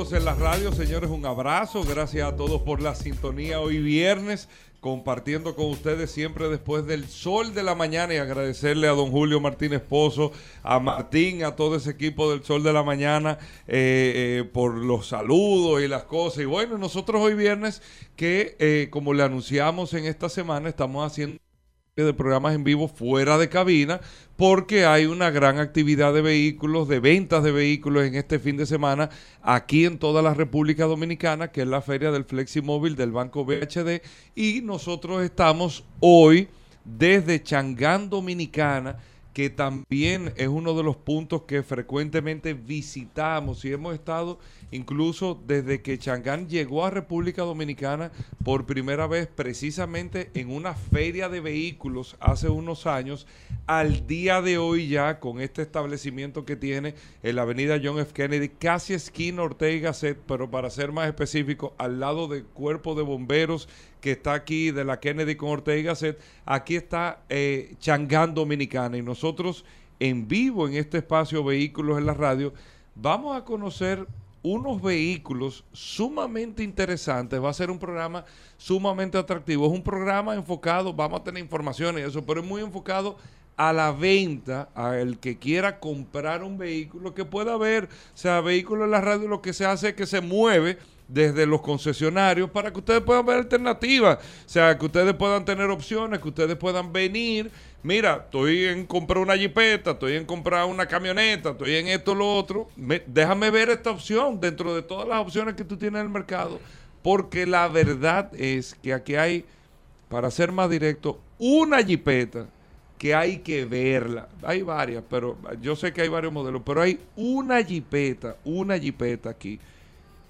En la radio, señores, un abrazo, gracias a todos por la sintonía hoy viernes, compartiendo con ustedes siempre después del sol de la mañana y agradecerle a don Julio Martínez Pozo, a Martín, a todo ese equipo del sol de la mañana eh, eh, por los saludos y las cosas. Y bueno, nosotros hoy viernes que eh, como le anunciamos en esta semana, estamos haciendo de programas en vivo fuera de cabina porque hay una gran actividad de vehículos, de ventas de vehículos en este fin de semana aquí en toda la República Dominicana, que es la feria del Fleximóvil del Banco BHD y nosotros estamos hoy desde Changán Dominicana que también es uno de los puntos que frecuentemente visitamos y hemos estado incluso desde que Changán llegó a República Dominicana por primera vez precisamente en una feria de vehículos hace unos años, al día de hoy ya con este establecimiento que tiene en la avenida John F. Kennedy, casi esquina Ortega Gasset, pero para ser más específico, al lado del cuerpo de bomberos que está aquí de la Kennedy con Ortega y Gasset, aquí está eh, Changán Dominicana y nosotros en vivo en este espacio Vehículos en la Radio vamos a conocer unos vehículos sumamente interesantes. Va a ser un programa sumamente atractivo. Es un programa enfocado, vamos a tener información y eso, pero es muy enfocado a la venta, al que quiera comprar un vehículo que pueda ver, o sea, vehículo en la radio lo que se hace es que se mueve desde los concesionarios para que ustedes puedan ver alternativas, o sea, que ustedes puedan tener opciones, que ustedes puedan venir. Mira, estoy en comprar una jipeta, estoy en comprar una camioneta, estoy en esto, lo otro. Me- déjame ver esta opción dentro de todas las opciones que tú tienes en el mercado, porque la verdad es que aquí hay, para ser más directo, una jipeta que hay que verla. Hay varias, pero yo sé que hay varios modelos, pero hay una jipeta, una jipeta aquí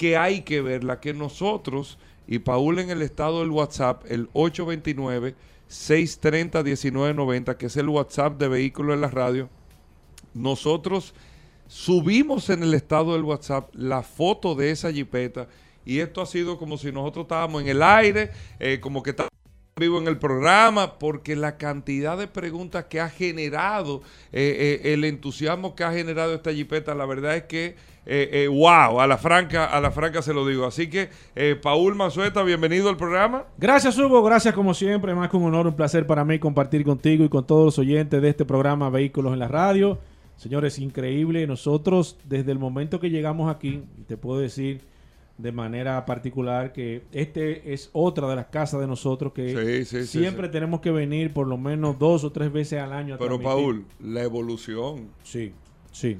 que hay que verla, que nosotros y Paul en el estado del WhatsApp, el 829-630-1990, que es el WhatsApp de Vehículos en la Radio, nosotros subimos en el estado del WhatsApp la foto de esa jipeta y esto ha sido como si nosotros estábamos en el aire, eh, como que estábamos vivo en el programa, porque la cantidad de preguntas que ha generado, eh, eh, el entusiasmo que ha generado esta jipeta, la verdad es que, eh, wow, a la franca, a la franca se lo digo. Así que, Paul Manzueta, bienvenido al programa. Gracias Hugo, gracias como siempre, más que un honor, un placer para mí compartir contigo y con todos los oyentes de este programa Vehículos en la Radio. Señores, increíble, nosotros desde el momento que llegamos aquí, te puedo decir de manera particular que este es otra de las casas de nosotros que Sí, sí, sí, siempre sí. tenemos que venir por lo menos dos o tres veces al año. a Pero. Paul, la evolución. Sí, sí.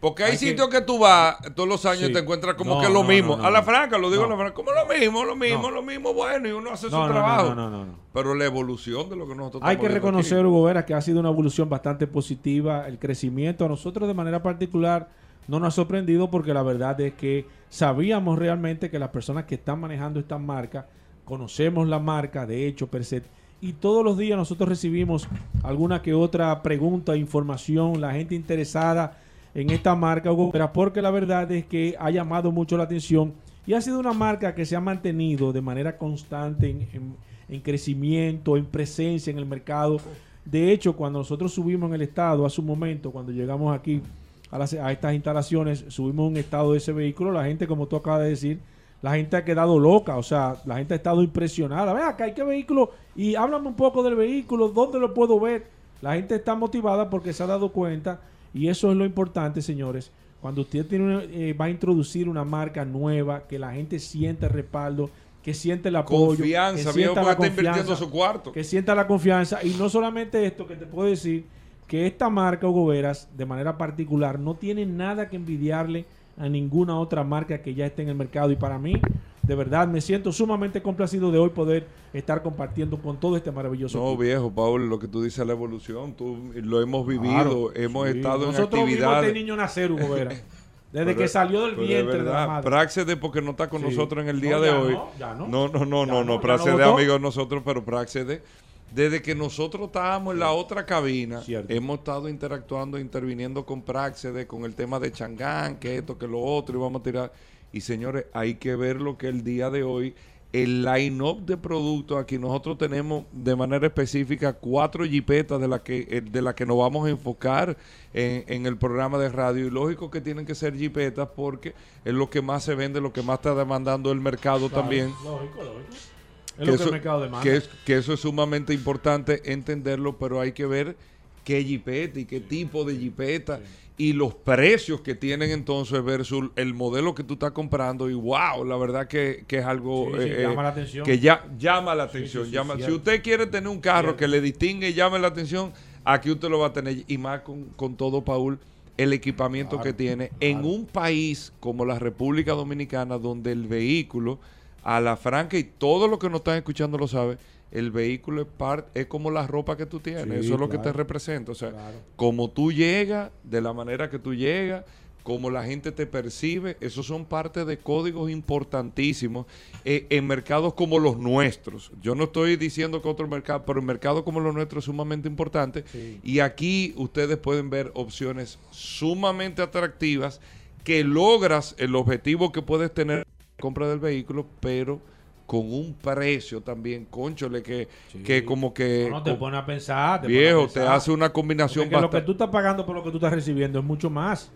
Porque hay, Hay que- sitios que... tú vas todos los años y te encuentras como No, que es lo no, mismo. no, a la franca, lo digo a la franca, como lo mismo, lo mismo, lo mismo, bueno, y uno hace su trabajo. no, no, no, no. Pero la evolución de lo que nosotros Hay que reconocer, aquí. Hugo Vera, que ha sido una evolución bastante positiva. El crecimiento a nosotros de manera particular no nos ha sorprendido porque la verdad es que sabíamos realmente que las personas que están manejando esta marca, conocemos la marca, de hecho, per y todos los días nosotros recibimos alguna que otra pregunta, información, la gente interesada en esta marca, Hugo Vera, porque la verdad es que ha llamado mucho la atención y ha sido una marca que se ha mantenido de manera constante en crecimiento, en presencia en el mercado. De hecho, cuando nosotros subimos en el estado, hace un momento, cuando llegamos aquí a, las- a estas instalaciones, subimos un estado de ese vehículo, la gente, como tú acabas de decir, la gente ha quedado loca, o sea, la gente ha estado impresionada. Ven acá, ¿qué vehículo? Y háblame un poco del vehículo, ¿dónde lo puedo ver? La gente está motivada porque se ha dado cuenta, y eso es lo importante, señores. Cuando usted tiene una- eh, va a introducir una marca nueva, que la gente siente respaldo, que siente el apoyo, Confianza, que sienta la está invirtiendo confianza, su cuarto. que sienta la confianza. Y no solamente esto, que te puedo decir que esta marca Hugo Veras, de manera particular, no tiene nada que envidiarle a ninguna otra marca que ya esté en el mercado. Y para mí, de verdad, me siento sumamente complacido de hoy poder estar compartiendo con todo este maravilloso. No, equipo. viejo, Paul, lo que tú dices, la evolución, tú lo hemos vivido, Claro, hemos sí. estado Nosotros en vimos actividades. este niño nacer, Hugo Veras. Desde Pero- que salió del vientre de de la verdad, madre. Porque no está con Sí. nosotros en el No, día de hoy. no, ya no. no, no, no, Ya no, no, no votó. amigo de nosotros, pero Praxede, desde que nosotros estábamos en la otra cabina, Cierto. hemos estado interactuando, interviniendo con Praxede, con el tema de Changán, que esto, que lo otro, y vamos a tirar. Y señores, hay que ver lo que el día de hoy, el line-up de productos, aquí nosotros tenemos de manera específica cuatro jipetas de las que, eh, de la que nos vamos a enfocar en, en el programa de radio. Y lógico que tienen que ser jipetas porque es lo que más se vende, lo que más está demandando el mercado Claro, también. Lógico, lógico. Es Que lo que eso, el mercado demanda. que es- que eso es sumamente importante entenderlo, pero hay que ver qué jipeta y qué tipo de jipeta y los precios que tienen entonces versus el modelo que tú estás comprando y wow, la verdad que, que es algo Sí, eh, llama eh, la atención. que ya llama la atención. llama- si usted quiere tener un carro que le distingue y llame la atención, aquí usted lo va a tener y más con, con todo, Paul, el equipamiento Claro, que tiene en un país como la República Dominicana donde el vehículo a la franca y todo lo que nos están escuchando lo sabe, el vehículo es, par- es como la ropa que tú tienes, Sí, eso es lo que te representa, o sea, Claro. como tú llegas, de la manera que tú llegas, como la gente te percibe, esos son parte de códigos importantísimos eh, en mercados como los nuestros. Yo no estoy diciendo que otro mercado, pero en mercados como los nuestros es sumamente importante. Sí. Y aquí ustedes pueden ver opciones sumamente atractivas que logras el objetivo que puedes tener compra del vehículo, pero con un precio también, conchole, que, Sí. que como que... No, no, te con- pone a pensar. te pone a viejo, te hace una combinación Porque lo que tú estás pagando por lo que tú estás recibiendo es mucho más.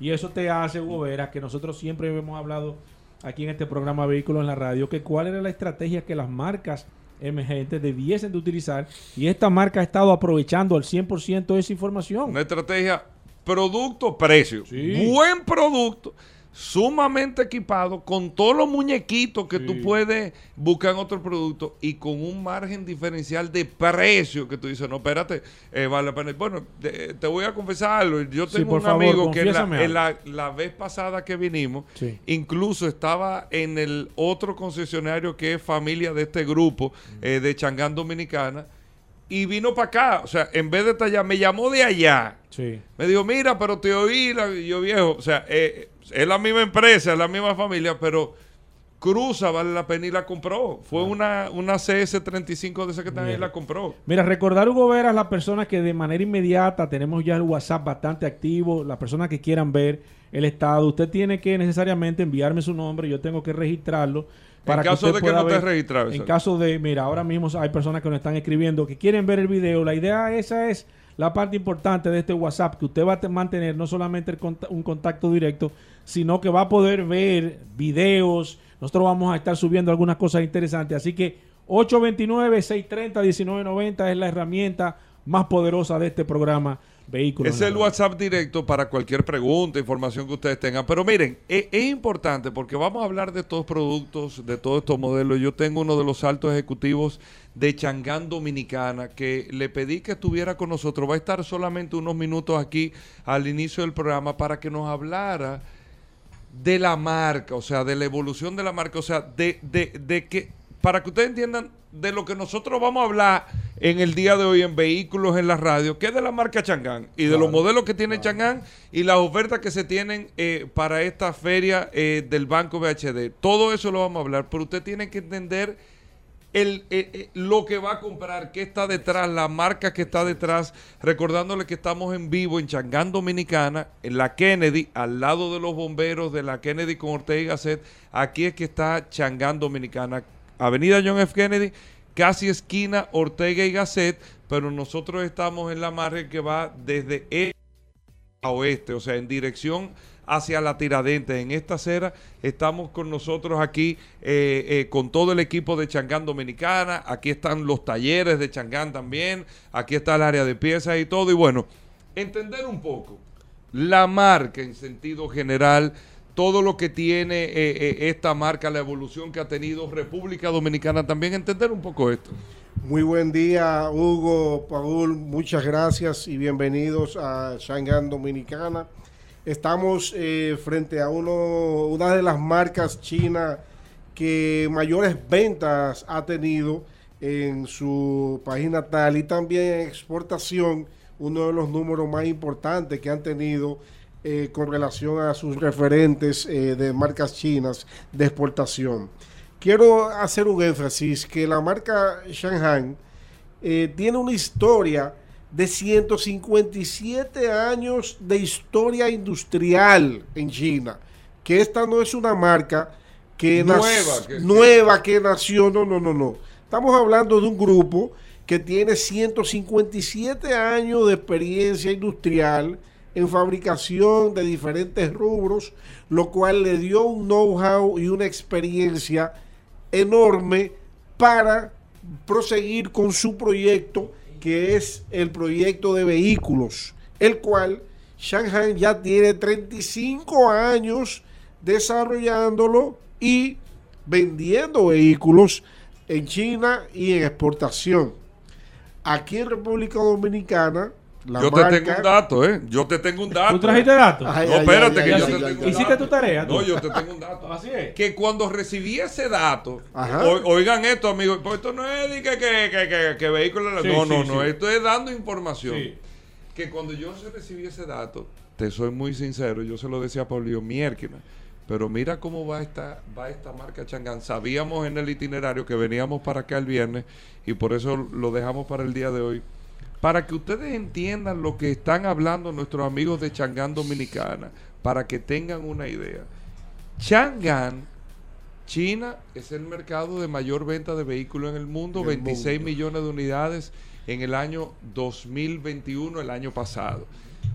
Y eso te hace, Hugo que nosotros siempre hemos hablado aquí en este programa Vehículos en la Radio, que cuál era la estrategia que las marcas emergentes debiesen de utilizar. Y esta marca ha estado aprovechando al 100% esa información. Una estrategia producto-precio. Sí. Buen producto, sumamente equipado, con todos los muñequitos que Sí. tú puedes buscar en otro producto y con un margen diferencial de precio que tú dices, no, espérate, eh, vale la pena. Bueno, te, te voy a confesarlo. Yo Sí, tengo por un favor, amigo que en la, en la- la vez pasada que vinimos, Sí. incluso estaba en el otro concesionario que es familia de este grupo eh, de Changán Dominicana. Y vino para acá, o sea, en vez de estar allá, me llamó de allá. Sí. Me dijo, mira, pero te oí, la- yo viejo, o sea, eh, es la misma empresa, es la misma familia, pero cruza, vale la pena y la compró. Fue una, una CS35 de esa que también la compró. Mira, recordar, Hugo Veras, las personas que de manera inmediata tenemos ya el WhatsApp bastante activo, las personas que quieran ver el estado, usted tiene que necesariamente enviarme su nombre, yo tengo que registrarlo. En caso usted de que pueda no esté ver- registrado, En caso de, mira, ahora mismo hay personas que nos están escribiendo que quieren ver el video. La idea esa es la parte importante de este WhatsApp, que usted va a te- mantener no solamente un contacto directo, sino que va a poder ver videos. Nosotros vamos a estar subiendo algunas cosas interesantes. Así que 829-630-1990 es la herramienta más poderosa de este programa Vehículos. Es el. WhatsApp directo para cualquier pregunta, información que ustedes tengan. Pero miren, es, importante porque vamos a hablar de estos productos, de todos estos modelos. Yo tengo uno de los altos ejecutivos de Changán Dominicana que le pedí que estuviera con nosotros. Va a estar solamente unos minutos aquí al inicio del programa para que nos hablara de la marca, o sea, de la evolución de la marca, o sea, de, de, de que, para que ustedes entiendan de lo que nosotros vamos a hablar en el día de hoy en Vehículos en la Radio, que es de la marca Changán y de los modelos que tiene Changán y las ofertas que se tienen eh, para esta feria eh, del Banco BHD. Todo eso lo vamos a hablar, pero usted tiene que entender el, eh, eh, lo que va a comprar, qué está detrás, la marca que está detrás, recordándole que estamos en vivo en Changán Dominicana, en la Kennedy, al lado de los bomberos de la Kennedy con Ortega y Gasset, aquí es que está Changán Dominicana, Avenida John F. Kennedy, casi esquina Ortega y Gasset, pero nosotros estamos en la margen que va desde este a oeste, o sea, en dirección hacia la Tiradentes. En esta acera estamos con nosotros aquí eh, eh, con todo el equipo de Changán Dominicana. Aquí están los talleres de Changán también. Aquí está el área de piezas y todo. Y bueno, entender un poco la marca en sentido general, todo lo que tiene eh, eh, esta marca, la evolución que ha tenido República Dominicana también, entender un poco esto. Muy buen día, Hugo, Paul, muchas gracias y bienvenidos a Shanghai Dominicana. Estamos eh, frente a una de las marcas chinas que mayores ventas ha tenido en su país natal y también en exportación, uno de los números más importantes que han tenido eh, con relación a sus referentes eh, de marcas chinas de exportación. Quiero hacer un énfasis que la marca Shanghai eh, tiene una historia de 157 años de historia industrial en China, que esta no es una marca que Nueva, que- nueva que nació, no, no, no, no. Estamos hablando de un grupo que tiene 157 años de experiencia industrial en fabricación de diferentes rubros, lo cual le dio un know-how y una experiencia enorme para proseguir con su proyecto, que es el proyecto de vehículos, el cual Shanghai ya tiene 35 años desarrollándolo y vendiendo vehículos en China y en exportación. Aquí en República Dominicana, la Yo marca... te tengo un dato, ¿eh? Yo te tengo un dato. ¿Tú trajiste datos? Ay, No, ay, espérate, ay, que ay, yo ay, te ay, tengo un ¿Hiciste dato. tu tarea, tú? No, yo te tengo un dato. Así es. Que cuando recibí ese dato, o- oigan esto, amigos, pues esto no es de que, que, que, que, que vehículo. Sí, no, sí, no, no, esto es dando información. Sí. Que cuando yo recibí ese dato, te soy muy sincero, yo se lo decía a Paulio miércoles. Pero mira cómo va esta, va esta marca Changán. Sabíamos en el itinerario que veníamos para acá el viernes y por eso lo dejamos para el día de hoy. Para que ustedes entiendan lo que están hablando nuestros amigos de Changán Dominicana, para que tengan una idea. Changán, China, es el mercado de mayor venta de vehículos en el mundo, En el 26 mundo. millones de unidades en el año 2021, el año pasado.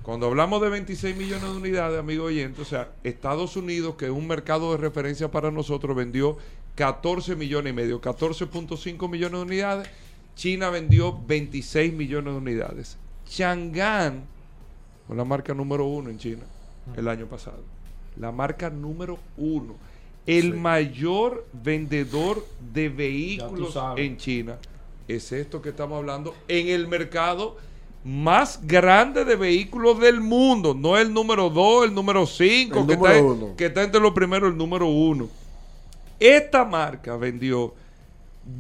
Cuando hablamos de 26 millones de unidades, amigo oyente, o sea, Estados Unidos, que es un mercado de referencia para nosotros, vendió 14 millones y medio, 14.5 millones de unidades. China vendió 26 millones de unidades. Chang'an fue la marca número uno en China el año pasado. La marca número uno. El mayor vendedor de vehículos en China es esto que estamos hablando en el mercado más grande de vehículos del mundo. No el número 2, el número 5, El que, número está, uno. que está entre los primeros, el número 1. Esta marca vendió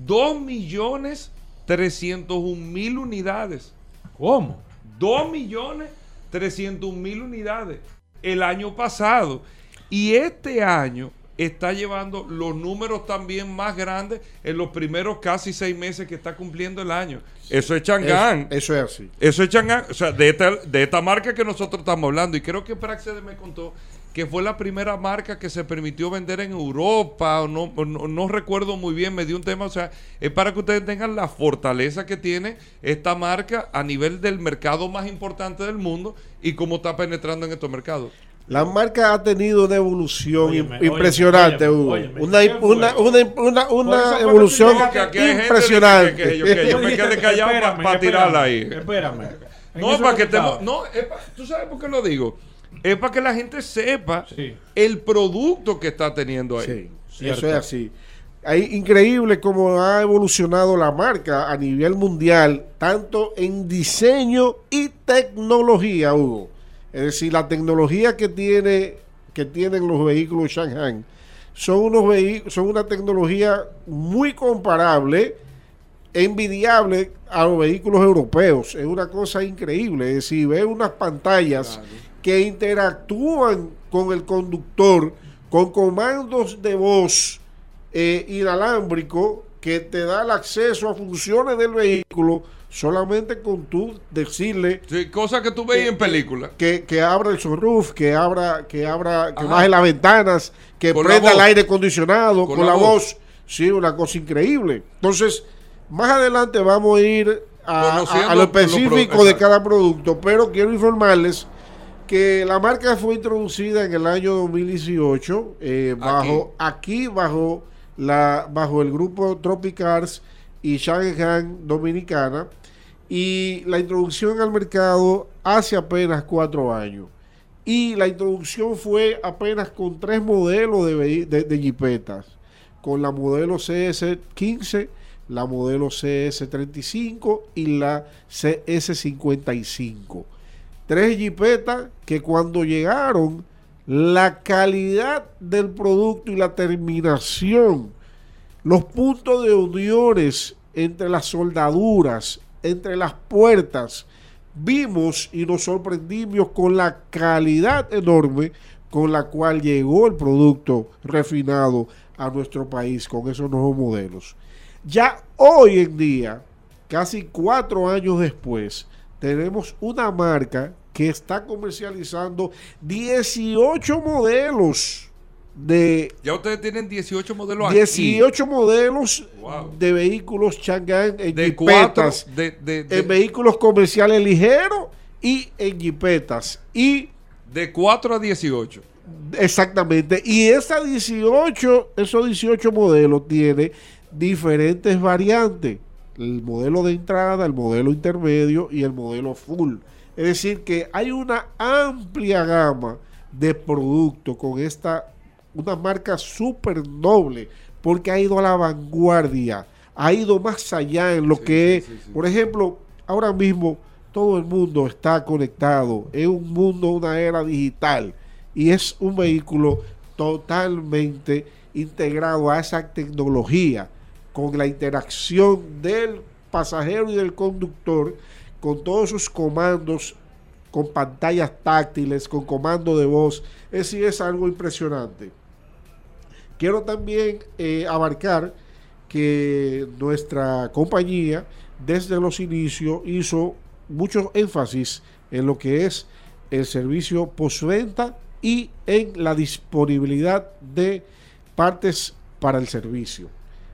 2 millones 301 mil unidades. ¿Cómo? 2 millones 300 mil unidades el año pasado. Y este año está llevando los números también más grandes en los primeros casi seis meses que está cumpliendo el año. Eso es Chang'an. Eso, eso es así. Eso es Chang'an, o sea, de esta, de esta marca que nosotros estamos hablando. Y creo que Praxedes me contó que fue la primera marca que se permitió vender en Europa, o no, no, no recuerdo muy bien, me dio un tema, o sea, es para que ustedes tengan la fortaleza que tiene esta marca a nivel del mercado más importante del mundo y cómo está penetrando en estos mercados. La marca ha tenido una evolución Óyeme, impresionante, óyeme, Hugo. óyeme, una, una, una, una, evolución que impresionante. que- que yo me quedé callado pa- Espérame, pa' tirarla ahí. Espérame. No, para que estemos. No, es pa- ¿tú sabes por qué lo digo? Es para que la gente sepa Sí. el producto que está teniendo ahí. Sí, Cierto. eso es así. Hay increíble cómo ha evolucionado la marca a nivel mundial, tanto en diseño y tecnología, Hugo. Es decir, la tecnología que tiene que tienen los vehículos Shanghai son unos vehi- son una tecnología muy comparable, envidiable a los vehículos europeos. Es una cosa increíble. Es decir, ve unas pantallas que interactúan con el conductor con comandos de voz eh, inalámbrico que te da el acceso a funciones del vehículo solamente con tú decirle Sí, cosas que tú ves en películas. que, que abra el sunroof, que abra, que abra, que Ajá. baje las ventanas, que Con prenda el aire acondicionado, Con con, la la, voz. voz. Sí, una cosa increíble. Entonces, más adelante vamos a ir a, Conociendo a- a lo específico pro- de cada producto, pero quiero informarles que la marca fue introducida en el año 2018 eh, bajo aquí bajo la bajo el grupo Tropicars y Shanghai Dominicana y la introducción al mercado hace apenas cuatro años y la introducción fue apenas con tres modelos de, de, de jipetas con la modelo CS15 la modelo CS35 y la CS55. Tres jipetas que cuando llegaron, la calidad del producto y la terminación, los puntos de uniones entre las soldaduras, entre las puertas, vimos y nos sorprendimos con la calidad enorme con la cual llegó el producto refinado a nuestro país con esos nuevos modelos. Ya hoy en día, casi cuatro años después, tenemos una marca que está comercializando 18 modelos de... Ya ustedes tienen 18 modelos 18 modelos de vehículos Chang'an en de jipetas, de, de, de, en vehículos comerciales ligeros y en jipetas. Y de 4 a 18. Exactamente. Y esa 18, esos 18 modelos tiene diferentes variantes. El modelo de entrada, el modelo intermedio y el modelo full. Es decir, que hay una amplia gama de productos con esta, una marca súper noble, porque ha ido a la vanguardia, ha ido más allá en lo Sí, que sí, es, sí, por ejemplo, ahora mismo todo el mundo está conectado, es un mundo, una era digital, y es un vehículo totalmente integrado a esa tecnología, con la interacción del pasajero y del conductor, con todos sus comandos, con pantallas táctiles, con comando de voz. Es es algo impresionante. Quiero también eh, abarcar que nuestra compañía desde los inicios hizo mucho énfasis en lo que es el servicio postventa y en la disponibilidad de partes para el servicio.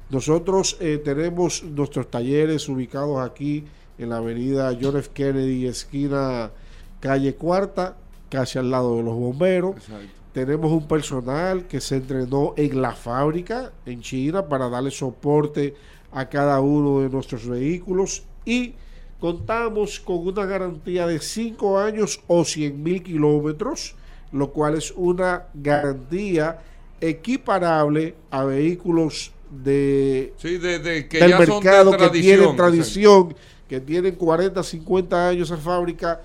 Nosotros eh, tenemos nuestros talleres ubicados aquí en la avenida John F. Kennedy, esquina calle Cuarta, casi al lado de los bomberos. Tenemos un personal que se entrenó en la fábrica en China para darle soporte a cada uno de nuestros vehículos y contamos con una garantía de 5 años o 100 mil kilómetros, lo cual es una garantía equiparable a vehículos de, Sí, de, de- que del ya son mercado de que tienen tradición, que tienen 40, 50 años en fábrica.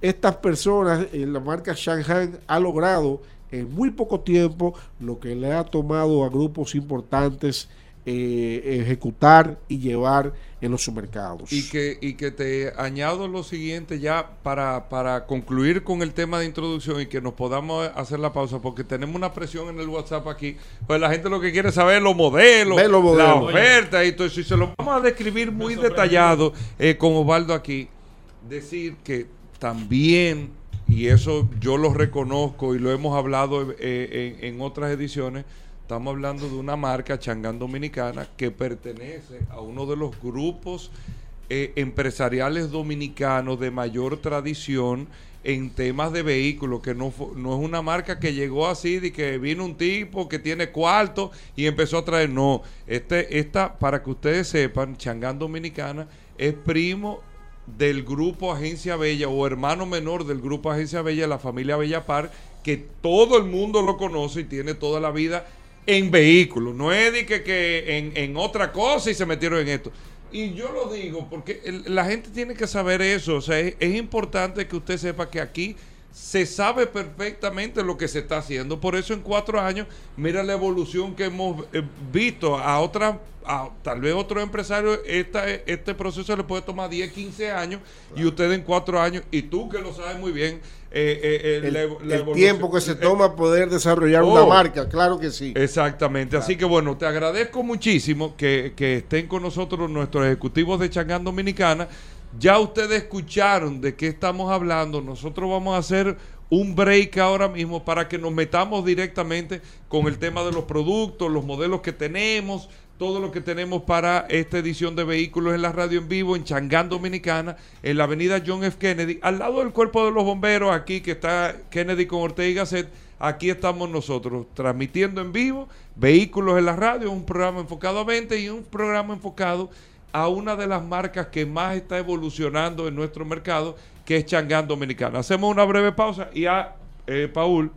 Estas personas, en la marca Shanghai, ha logrado en muy poco tiempo lo que le ha tomado a grupos importantes eh, ejecutar y llevar en los supermercados. Y que, y que te añado lo siguiente ya para, para concluir con el tema de introducción y que nos podamos hacer la pausa, porque tenemos una presión en el WhatsApp aquí. Pues la gente lo que quiere es saber los modelos, la oferta y todo eso. Y se lo vamos a describir muy detallado eh, con Osvaldo aquí. Decir que también, y eso yo lo reconozco y lo hemos hablado eh, en, en otras ediciones, estamos hablando de una marca Changán Dominicana que pertenece a uno de los grupos eh, empresariales dominicanos de mayor tradición en temas de vehículos, que no, no es una marca que llegó así, de que vino un tipo que tiene cuarto y empezó a traer, no, este, esta, para que ustedes sepan, Changán Dominicana es primo del grupo Agencia Bella o hermano menor del grupo Agencia Bella, la familia Bella Par, que todo el mundo lo conoce y tiene toda la vida en vehículos. No es de que, que en, en otra cosa y se metieron en esto. Y yo lo digo porque el- la gente tiene que saber eso. O sea, es, es importante que usted sepa que aquí se sabe perfectamente lo que se está haciendo. Por eso en cuatro años, mira la evolución que hemos eh, visto a otras, a tal vez otros empresarios, esta, este proceso le puede tomar 10, 15 años y usted en cuatro años, y tú que lo sabes muy bien, eh, eh, el, la ev- la el evolución- tiempo que se eh, toma poder desarrollar oh. una marca, claro que sí. Exactamente. Así que bueno, te agradezco muchísimo que, que estén con nosotros nuestros ejecutivos de Changán Dominicana. Ya ustedes escucharon de qué estamos hablando. Nosotros vamos a hacer un break ahora mismo para que nos metamos directamente con el tema de los productos, los modelos que tenemos, todo lo que tenemos para esta edición de vehículos en la radio en vivo en Changán Dominicana, en la avenida John F. Kennedy, al lado del cuerpo de los bomberos, aquí que está Kennedy con Ortega y Gasset. Aquí estamos nosotros transmitiendo en vivo Vehículos en la Radio, un programa enfocado a 20 y un programa enfocado a una de las marcas que más está evolucionando en nuestro mercado, que es Changán Dominicana. Hacemos una breve pausa y a eh, Paul,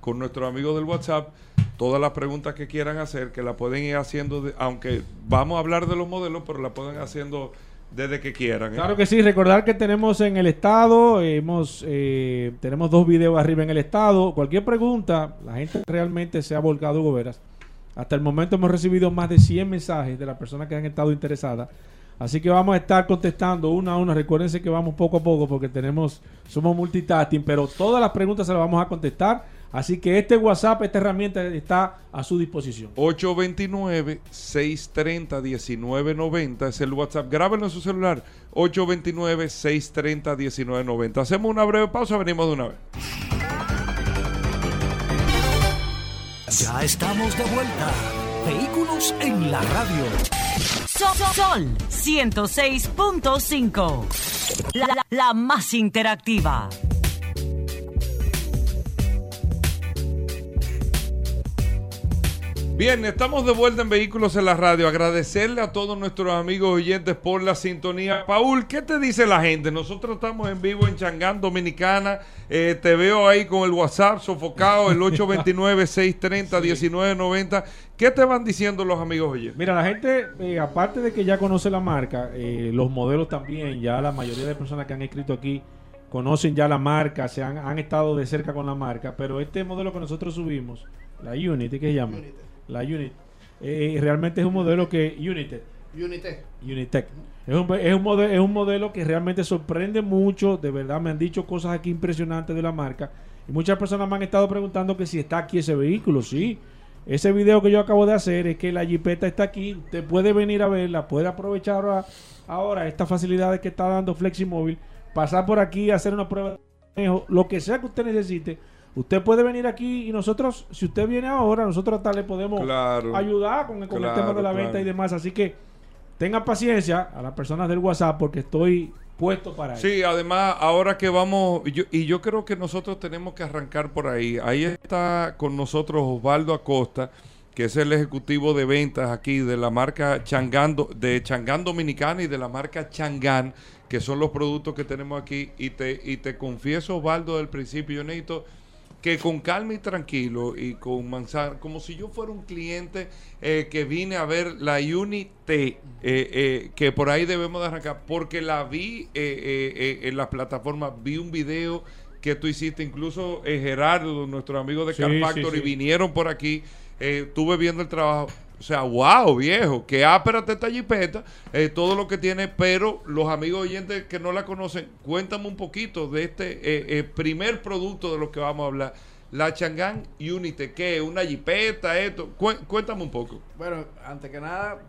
con nuestros amigos del WhatsApp, todas las preguntas que quieran hacer, que la pueden ir haciendo, de- aunque vamos a hablar de los modelos, pero la pueden haciendo desde que quieran. ¿eh? Claro que sí, recordar que tenemos en el estado, hemos, eh, tenemos dos videos arriba en el estado. Cualquier pregunta, la gente realmente se ha volcado, Hugo Veras. Hasta el momento hemos recibido más de 100 mensajes de las personas que han estado interesadas. Así que vamos a estar contestando una a una. Recuérdense que vamos poco a poco porque tenemos, somos multitasking, pero todas las preguntas se las vamos a contestar. Así que este WhatsApp, esta herramienta está a su disposición. 829-630-1990 es el WhatsApp. Grábenlo en su celular. 829-630-1990. Hacemos una breve pausa, venimos de una vez. Ya estamos de vuelta. Vehículos en la radio. Sol, Sol 106.5. La, la- la más interactiva. Bien, estamos de vuelta en Vehículos en la Radio. Agradecerle a todos nuestros amigos oyentes por la sintonía. Paul, ¿qué te dice la gente? Nosotros estamos en vivo en Changán, Dominicana. Eh, te veo ahí con el WhatsApp sofocado, el 829-630-1990. ¿Qué te van diciendo los amigos oyentes? Mira, la gente, eh, aparte de que ya conoce la marca, eh, los modelos también, ya la mayoría de personas que han escrito aquí conocen ya la marca, se han, han estado de cerca con la marca, pero este modelo que nosotros subimos, la Unity, ¿qué se llama? La Unity, eh, realmente es un modelo que, Unity, Unite. Unitec. Es un, es, un modelo, es un modelo que realmente sorprende mucho. De verdad, me han dicho cosas aquí impresionantes de la marca. Y muchas personas me han estado preguntando que si está aquí ese vehículo. Sí. Ese video que yo acabo de hacer es que la Jeepeta está aquí. Usted puede venir a verla, puede aprovechar ahora, ahora estas facilidades que está dando Fleximóvil. Pasar por aquí, hacer una prueba de manejo, lo que sea que usted necesite. Usted puede venir aquí y nosotros, si usted viene ahora, nosotros hasta le podemos Claro. ayudar con, el- con el tema de la claro. venta y demás. Así que tengan paciencia a las personas del WhatsApp porque estoy puesto para eso. Sí, además, ahora que vamos, y yo, y yo creo que nosotros tenemos que arrancar por ahí. Ahí está con nosotros Osvaldo Acosta, que es el ejecutivo de ventas aquí de la marca Changán, de Changán Dominicana y de la marca Changán, que son los productos que tenemos aquí. Y te, y te confieso, Osvaldo, del principio, yo necesito que con calma y tranquilo y con manzana, como si yo fuera un cliente eh, que vine a ver la Unity, eh, eh, que por ahí debemos de arrancar, porque la vi eh, eh, en las plataformas, vi un video que tú hiciste, incluso Gerardo, nuestro amigo de Sí, Car Factory, sí. vinieron por aquí, estuve viendo el trabajo. O sea, wow, viejo, que ápera esta jipeta, eh, todo lo que tiene, pero los amigos oyentes que no la conocen, cuéntame un poquito de este eh, eh, primer producto de lo que vamos a hablar. La Changán Unity, ¿qué? ¿Una jipeta? Esto. Cué- cuéntame un poco. Bueno, antes que nada,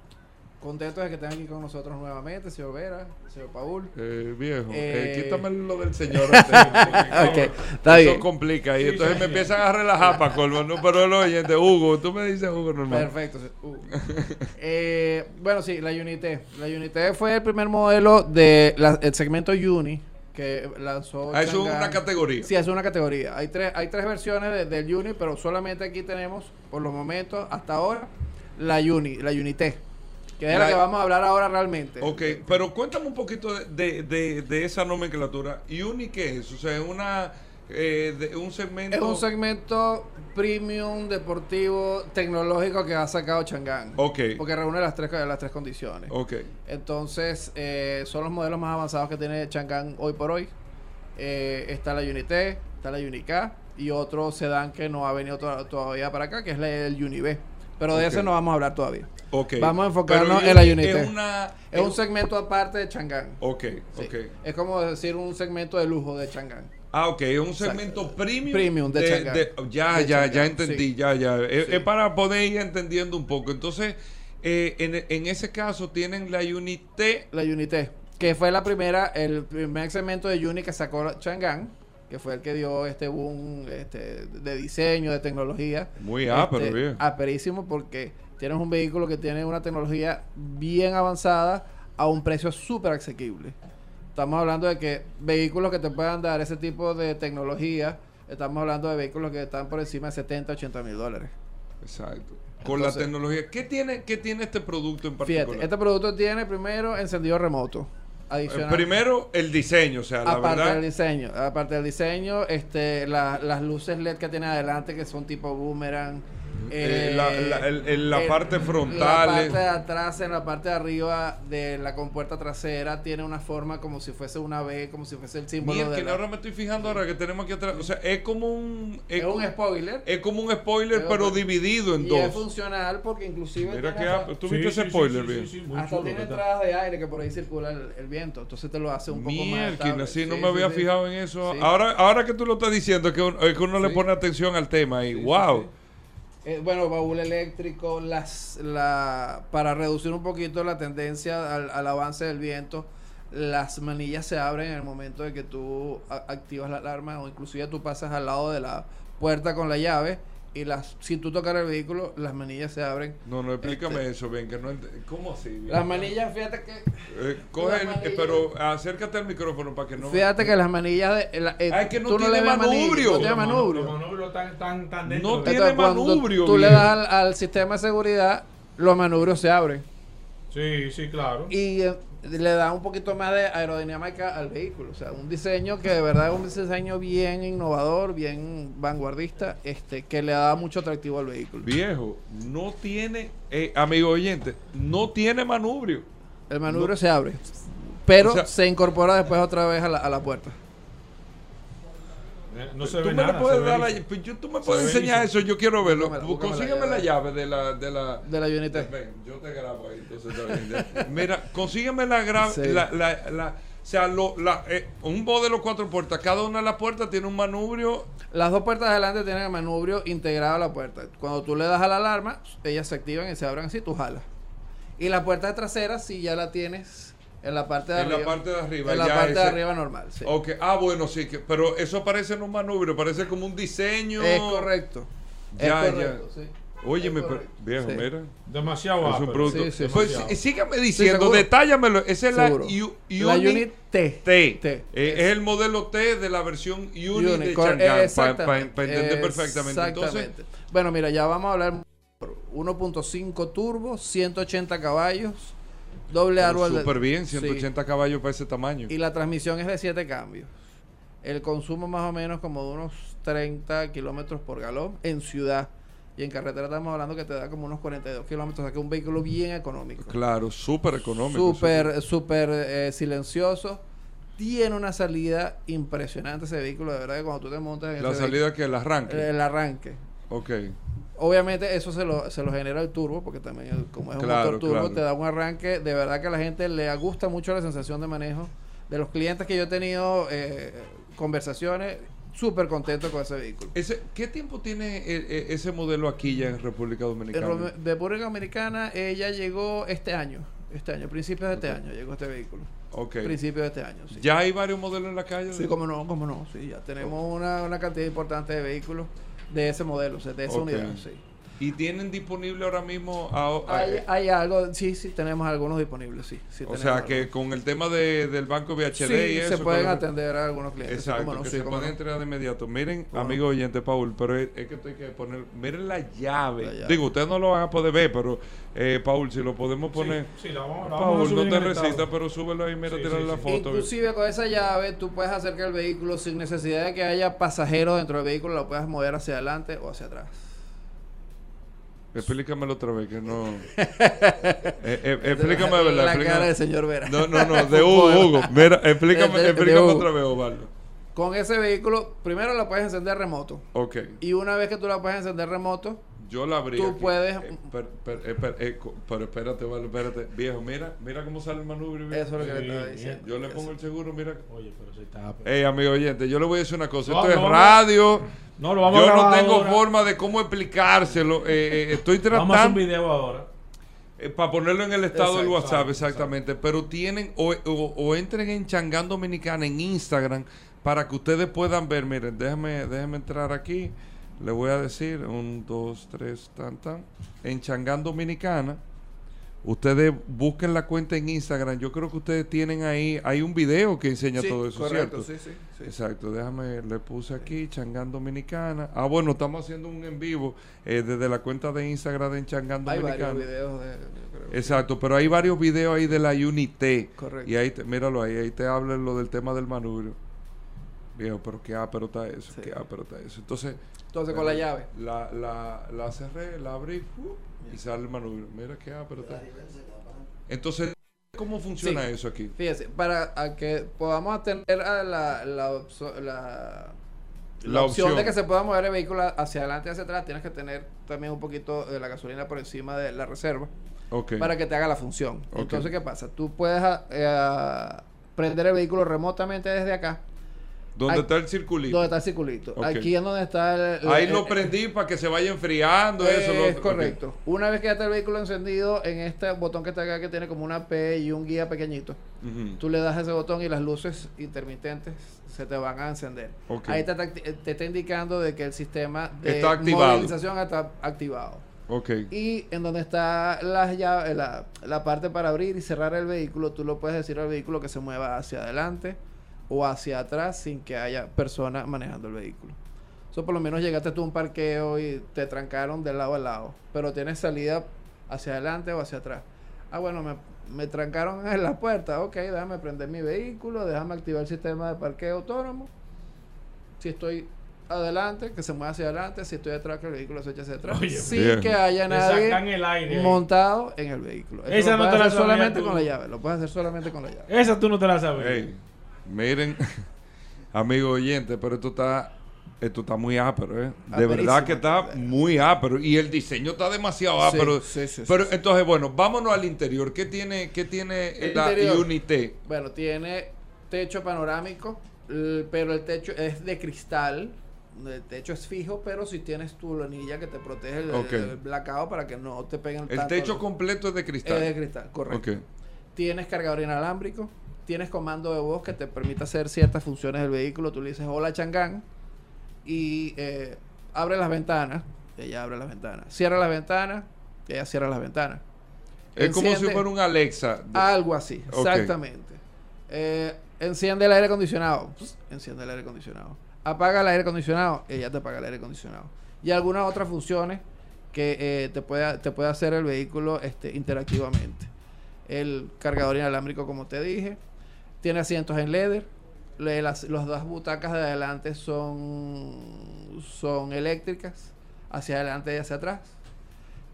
contento de que estén aquí con nosotros nuevamente, señor Vera, señor Paul. Eh, viejo, Eh. eh, quítame lo del señor. antes, Ok, está Eso bien. complica y entonces me empiezan a relajar para colmo. No, pero los oyentes, Hugo, tú me dices Hugo normal. Perfecto. sí. Uh. Eh, bueno, sí, la Unite. La Unite fue el primer modelo del segmento Uni que lanzó. Ah, eso es una categoría. Sí, es una categoría. Hay tres, hay tres versiones de- del Uni, pero solamente aquí tenemos, por los momentos, hasta ahora, la Uni, la Unite. Que es la, La- que vamos a hablar ahora realmente. Ok, pero cuéntame un poquito de, de, de- de esa nomenclatura. ¿Uni qué es? O sea, es una, eh, de, un segmento... Es un segmento premium, deportivo, tecnológico que ha sacado Chang'an. Ok. Porque reúne las tres, las tres condiciones. Ok. Entonces, eh, son los modelos más avanzados que tiene Chang'an hoy por hoy. Eh, está la Unité, está la Unica y otro sedán que no ha venido to- todavía para acá, que es la- el Univ. Pero de Ok. ese no vamos a hablar todavía. Ok. Vamos a enfocarnos en la Uni Unité. Es una... Es un segmento aparte de Chang'an. Ok, Sí. ok. Es como decir un segmento de lujo de Chang'an. Ah, ok, es un segmento premium. Premium de Chang'an. ya, De ya, Chang'an, ya entendí, sí. ya, ya. Es, Sí. es para poder ir entendiendo un poco. Entonces, eh, en, en ese caso tienen la Unité. La Unité, que fue la primera, el primer segmento de Uni que sacó Chang'an, que fue el que dio este boom este, de diseño, de tecnología. Muy ápero, Este, bien. Aperísimo porque tienes un vehículo que tiene una tecnología bien avanzada a un precio súper asequible. Estamos hablando de que vehículos que te puedan dar ese tipo de tecnología, estamos hablando de vehículos que están por encima de 70, 80 mil dólares. Exacto. Con Entonces- la tecnología. ¿Qué tiene, ¿Qué tiene este producto en particular? Fíjate, este producto tiene primero encendido remoto. Adicional. Primero, el diseño, o sea, la aparte verdad. del diseño, aparte del diseño, este, la- las luces LED que tiene adelante que son tipo boomerang, Eh, la, la- el- el- la en parte La frontal. parte de atrás, en la parte de arriba de la compuerta trasera, tiene una forma como si fuese una B, como si fuese el símbolo Mira, de que la- ahora me estoy fijando ahora que tenemos aquí atrás. O sea, es como un. Es un spoiler. es como un spoiler, pero dividido en y es dos. funcional porque inclusive Mira que hasta, ah, tú Sí, viste sí, ese spoiler, sí, bien. hasta tiene entradas de aire que por ahí circula el, el viento. Entonces te lo hace un poco más Mierda, así no Sí, me sí, había sí. fijado en eso. Sí. Ahora, ahora que tú lo estás diciendo, es que, un- es que uno le pone atención al tema y Sí, sí, wow. Eh, bueno, baúl eléctrico, las, la, para reducir un poquito la tendencia al, al avance del viento, las manillas se abren en el momento de que tú activas la alarma o inclusive tú pasas al lado de la puerta con la llave y las si tú tocas el vehículo, las manillas se abren. No, no, explícame Este- eso, bien, que no ¿Cómo así? bien? Las manillas, fíjate que Eh, coge eh, pero acércate al micrófono para que no. fíjate que las manillas de la- eh, Ay, que no tú tiene manillas, manubrio. no tiene manubrio. Los manubrios están tan, tan dentro No tiene Entonces, manubrio, Tú le das al, al sistema de seguridad, los manubrios se abren. Sí, sí, claro. y eh, le da un poquito más de aerodinámica al vehículo. O sea, un diseño que de verdad es un diseño bien innovador, bien vanguardista, este, que le da mucho atractivo al vehículo. Viejo, no tiene, eh, amigo oyente, no tiene manubrio. El manubrio se abre, pero O sea- se incorpora después otra vez a la, a la puerta. Eh, No se tú ve me nada. puedes se ve dar la, pues yo- tú me puedes enseñar eso, yo quiero verlo. Búscame la Consígueme la llave. llave de la de la De la Unity. Ven, yo te grabo ahí, entonces. Mira, consígueme la gra- Sí. la, la, la- o sea, lo, la, eh, un de los cuatro puertas, cada una de las puertas tiene un manubrio. Las dos puertas de adelante tienen el manubrio integrado a la puerta. Cuando tú le das a la alarma, ellas se activan y se abren así, tú jalas. Y la puerta trasera, si ya la tienes en la parte de En la arriba. parte de arriba, En la parte de ese- arriba normal, sí. Ok, ah, bueno, sí, que, pero eso parece en un manubrio, parece como un diseño. Es correcto. Ya, es correcto, ya. sí. Pero, correcto. viejo, Sí. mira. Demasiado Es un producto. Sí, sí, pues demasiado. sí, sígame diciendo, detállamelo. Esa es la, Seguro. U- La Uni Unit T. T. T. Eh, es el modelo T de la versión Uni, Unit, de Chang'an, para exactamente, entender perfectamente. Entonces, exactamente. bueno, mira, ya vamos a hablar 1.5 turbo, 180 caballos, doble árbol súper bien, sí. 180 caballos para ese tamaño. Y la transmisión es de 7 cambios. El consumo más o menos como de unos 30 kilómetros por galón en ciudad. Y en carretera estamos hablando que te da como unos 42 kilómetros. O sea que es un vehículo bien económico. Claro, súper económico. Súper, súper eh, silencioso. Tiene una salida impresionante ese vehículo. De verdad que cuando tú te montas en La ese salida que el arranque. vehículo, el arranque. Ok. Obviamente eso se lo, se lo genera el turbo, porque también el- como es un motor turbo, claro. te da un arranque. De verdad que a la gente le gusta mucho la sensación de manejo. De los clientes que yo he tenido eh, conversaciones, súper contento con ese vehículo. Ese, ¿Qué tiempo tiene eh, eh, ese modelo aquí ya en República En Dominicana? De República Dominicana, ella llegó este año. Este año, principios de este año llegó este vehículo. Ok. Principios de este año, sí. ¿Ya hay varios modelos en la calle? Sí, como no, como no. Sí, ya tenemos una, una cantidad importante de vehículos de ese modelo, o sea, de esa Ok. unidad, sí. ¿Y tienen disponible ahora mismo? a- a- Hay, hay algo, sí, sí, tenemos algunos disponibles, sí. sí o sea, que con el tema de, del banco VHD Sí, y eso. se pueden atender a algunos clientes. Exacto, cómo no, que sí, se cómo pueden no. entregar de inmediato. Miren, no. amigo oyente Paul, pero es, es que estoy que poner. Miren la llave. La llave. Digo, ustedes no lo van a poder ver, pero eh, Paul, si lo podemos poner. Sí, sí, la vamos, la vamos a Paul, subir no te resistas, pero súbelo ahí, mira, Sí, tirar sí, la sí. foto. Inclusive con esa llave tú puedes hacer que el vehículo sin necesidad de que haya pasajeros dentro del vehículo lo puedas mover hacia adelante o hacia atrás. Explícamelo otra vez, que no. Eh, eh, explícame, de ¿verdad? La explícame. cara del señor Vera. No, no, no, de Hugo, Hugo. Mira, explícame, De- de- de explícame Hugo. otra vez, Osvaldo. Con ese vehículo, primero la puedes encender remoto. Ok. Y una vez que tú la puedes encender remoto, Yo la abrí. Tú aquí. puedes- Eh, per- per- eh, per- eh, pero espérate, Osvaldo, espérate. Viejo, mira, mira cómo sale el manubrio. viejo. eso es lo que le estaba bien. diciendo. Yo le pongo el seguro, mira. Oye, pero se está. Ey, amigo oyente, yo le voy a decir una cosa. No, Esto es radio. No, lo vamos Yo a no tengo ahora. forma de cómo explicárselo. Eh, eh, estoy Vamos a hacer un tratando video ahora. para ponerlo en el estado del WhatsApp, exacto, exactamente. Pero tienen o, o- o entren en Changán Dominicana en Instagram para que ustedes puedan ver. Miren, déjame, déjame entrar aquí. Le voy a decir un, dos, tres, tan, tan. En Changán Dominicana. Ustedes busquen la cuenta en Instagram. Yo creo que ustedes tienen ahí, hay un video que enseña Sí, todo eso, correcto, ¿cierto? sí, sí, sí. Exacto, déjame, le puse aquí, Changán Dominicana. Ah, bueno, estamos haciendo un en vivo eh, desde la cuenta de Instagram de Changán Hay Dominicana. varios videos de... creo. Exacto, pero hay varios videos ahí de la Unité. Correcto. Y ahí, te- míralo ahí, ahí te habla lo del tema del manubrio. Viejo, pero qué ápero está eso, Sí. qué ápero está eso. Entonces, Entonces con la llave. La, la, la cerré, la abrí ¡fu! y sale el manubrio. Mira qué ápero está. Entonces, ¿cómo funciona Sí. eso aquí? Fíjese, para a que podamos atender a la, la, la, La la opción, opción. de que se pueda mover el vehículo hacia adelante y hacia atrás, tienes que tener también un poquito de la gasolina por encima de la reserva para que te haga la función. Entonces, ¿qué pasa? Tú puedes ah, eh, prender el vehículo remotamente desde acá, ¿Dónde está el circulito? donde está el circulito. Aquí es donde está el... Ahí el- lo prendí para que se vaya enfriando. eso, lo es correcto. Una vez que ya está el vehículo encendido, en este botón que está acá que tiene como una P y un guía pequeñito. Ujú. Tú le das ese botón y las luces intermitentes se te van a encender. Ahí te, te está indicando de que el sistema de Está movilización está activado. Y en donde está las llaves, la, la parte para abrir y cerrar el vehículo, tú lo puedes decir al vehículo que se mueva hacia adelante o hacia atrás sin que haya persona manejando el vehículo. Eso por lo menos llegaste tú a un parqueo y te trancaron de lado a lado, pero tienes salida hacia adelante o hacia atrás. Ah, bueno, me, me trancaron en la puerta. Ok, déjame prender mi vehículo, déjame activar el sistema de parqueo autónomo. Si estoy adelante, que se mueva hacia adelante. Si estoy atrás, que el vehículo se eche hacia atrás. Oye, sin bien. que haya nadie el aire. ahí. montado en el vehículo. Eso Esa lo no te la solamente tú. con la llave. Lo puedes hacer solamente con la llave. Esa tú no te la sabes. Miren, amigo oyente, pero esto está, esto está muy ápero, ¿eh? De Aperísimo. verdad que está muy ápero. Y el diseño está demasiado ápero. sí, sí, pero entonces, bueno, vámonos al interior. ¿Qué tiene, qué tiene El la interior. Unité? Bueno, tiene techo panorámico, pero el techo es de cristal. El techo es fijo, pero si tienes tu lanilla que te protege el, Ok. el blackout para que no te peguen El tanto techo los- completo es de es cristal. de cristal, correcto. Ok. Tienes cargador inalámbrico, tienes comando de voz que te permite hacer ciertas funciones del vehículo. Tú le dices hola Changán y eh, abre las ventanas. Ella abre las ventanas. Cierra las ventanas. Ella cierra las ventanas. Es como si fuera un Alexa. de- Algo así, exactamente. Eh, enciende el aire acondicionado. Pss, Enciende el aire acondicionado. Apaga el aire acondicionado. Ella te apaga el aire acondicionado. Y algunas otras funciones que eh, te, puede, te puede hacer el vehículo este, interactivamente. El cargador inalámbrico, como te dije. Tiene asientos en leather. Le- las, las dos butacas de adelante son, son eléctricas. Hacia adelante y hacia atrás.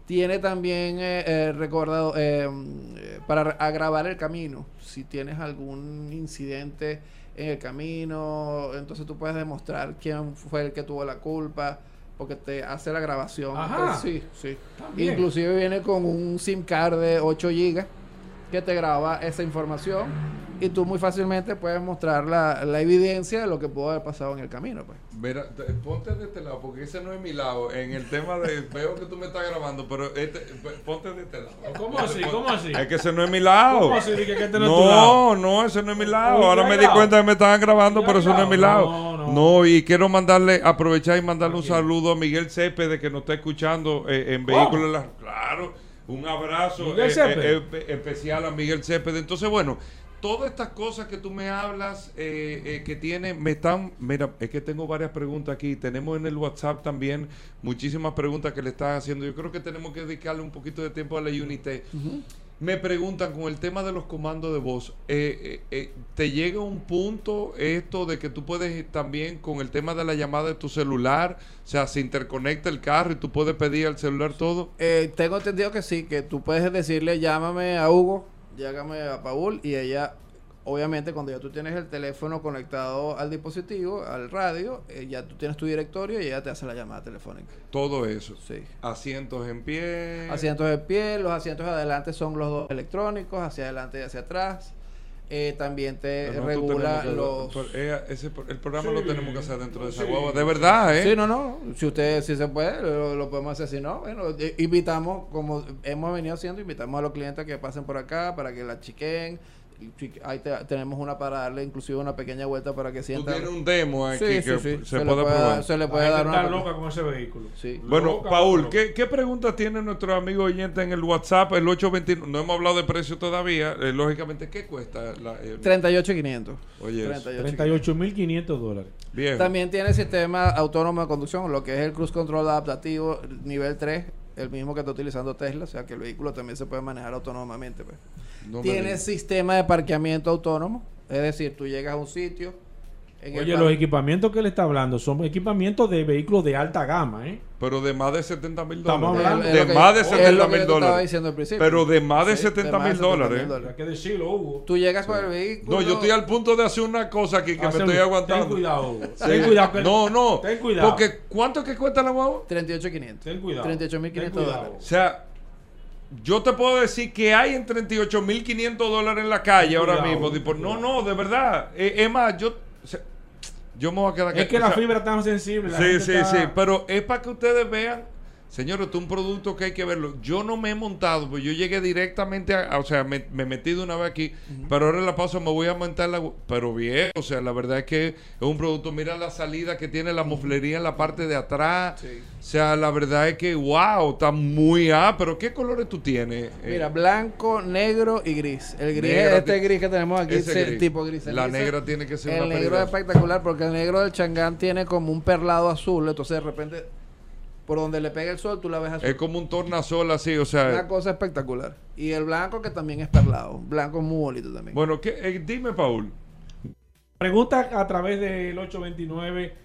Tiene también eh, eh, recordado eh, mm, para a grabar el camino. Si tienes algún incidente en el camino, entonces tú puedes demostrar quién fue el que tuvo la culpa, porque te hace la grabación. Ajá. Entonces, sí, sí. También. Inclusive viene con un SIM card de 8 GB que te graba esa información y tú muy fácilmente puedes mostrar la, la evidencia de lo que pudo haber pasado en el camino. Pues. Mira, te- ponte de este lado, porque ese no es mi lado. En el tema de. Veo que tú me estás grabando, pero este, ponte de este lado. ¿Cómo así? ¿Cómo así? Es que ese no es mi lado. ¿Cómo así? Dije que este no es tu lado. No, no, ese no es mi lado. Uy, Ahora ¿ya me di cuenta que me estaban grabando, ¿Ya pero eso no es mi lado? No, No, no. y quiero mandarle, aprovechar y mandarle un saludo a Miguel Céspedes que nos está escuchando eh, en Vehículos. en la- Claro, un abrazo eh, eh, eh, especial a Miguel Céspedes. Entonces, bueno, todas estas cosas que tú me hablas, eh, eh, que tiene, me están, mira, es que tengo varias preguntas aquí. Tenemos en el WhatsApp también muchísimas preguntas que le están haciendo. Yo creo que tenemos que dedicarle un poquito de tiempo a la Unité. Me preguntan con el tema de los comandos de voz, eh, eh, eh, ¿te llega un punto esto de que tú puedes también con el tema de la llamada de tu celular, o sea, se interconecta el carro y tú puedes pedir al celular todo? Eh, tengo entendido que sí, que tú puedes decirle llámame a Hugo, llámame a Paul y ella, obviamente cuando ya tú tienes el teléfono conectado al dispositivo, al radio, eh, ya tú tienes tu directorio y ella te hace la llamada telefónica. Todo eso. Sí. Asientos en pie. Asientos de pie, los asientos de adelante son los dos electrónicos, hacia adelante y hacia atrás. Eh, también te regula que- los... ese- el programa Sí, lo tenemos que hacer dentro de esa sí. guagua. De verdad, ¿eh? Sí, no, no. Si usted, si se puede, lo, lo podemos hacer. Si no, bueno, eh, invitamos, como hemos venido haciendo, invitamos a los clientes que pasen por acá para que la chiquen. Ahí te- tenemos una para darle inclusive una pequeña vuelta para que Tú sientan. tienes un demo aquí Sí, que sí, sí. se, le puede puede probar. dar- se le puede dar una. está loca con ese vehículo. Sí. Bueno, Loca, Paul. ¿qué, ¿qué preguntas tiene nuestro amigo oyente en el WhatsApp? El 829. No hemos hablado de precio todavía. eh, lógicamente, ¿qué cuesta? La, el- 38,500. Oye, eso. 38,500. 38.500 dólares. Bien. También tiene sistema autónomo de conducción, lo que es el cruise control adaptativo nivel 3, el mismo que está utilizando Tesla, o sea que el vehículo también se puede manejar autónomamente. pues. No tiene sistema de parqueamiento autónomo, es decir, tú llegas a un sitio, En el Oye, los equipamientos que le está hablando son equipamientos de vehículos de alta gama, ¿eh? Pero de más de 70 mil Estamos dólares. de que- más de es lo 70 que mil dólares. diciendo al principio. Pero de más de Sí, 70 más mil de 70 dólares. Hay que decirlo, Hugo. Tú llegas con el vehículo. No, yo estoy al punto de hacer una cosa aquí que me estoy aguantando. Ten cuidado, Hugo. Sí. Ten cuidado. que- No, no. Ten cuidado. Porque ¿cuánto es que cuesta la guagua? 38.500. Ten cuidado. 38.500 Ten cuidado. dólares. O sea, yo te puedo decir que hay en 38.500 dólares en la calle ahora mismo. Tipo, no, no, de verdad. Eh, es más, yo... yo me voy a quedar Es que la sea, fibra es tan sensible. la Sí, sí, está- sí. Pero es para que ustedes vean, señores, esto es un producto que hay que verlo. Yo no me he montado, pues yo llegué directamente a, a- o sea, me, me metí de una vez aquí, pero ahora en la pausa me voy a montar la, pero bien, o sea, la verdad es que es un producto, mira la salida que tiene la moflería en la parte de atrás. O sea, la verdad es que, wow, está muy ah, pero ¿qué colores tú tienes? Eh, Mira, blanco, negro y gris. El gris Negra este gris que tenemos aquí, es el gris. tipo gris. La negra tiene que ser El una negro es espectacular porque el negro del Changán tiene como un perlado azul. Entonces, de repente, por donde le pega el sol, tú la ves azul. es como un tornasol así, o sea... Una cosa espectacular. Y el blanco que también es perlado. Blanco muy bonito también. Bueno, ¿qué, eh, dime, Paul. Pregunta a través del 829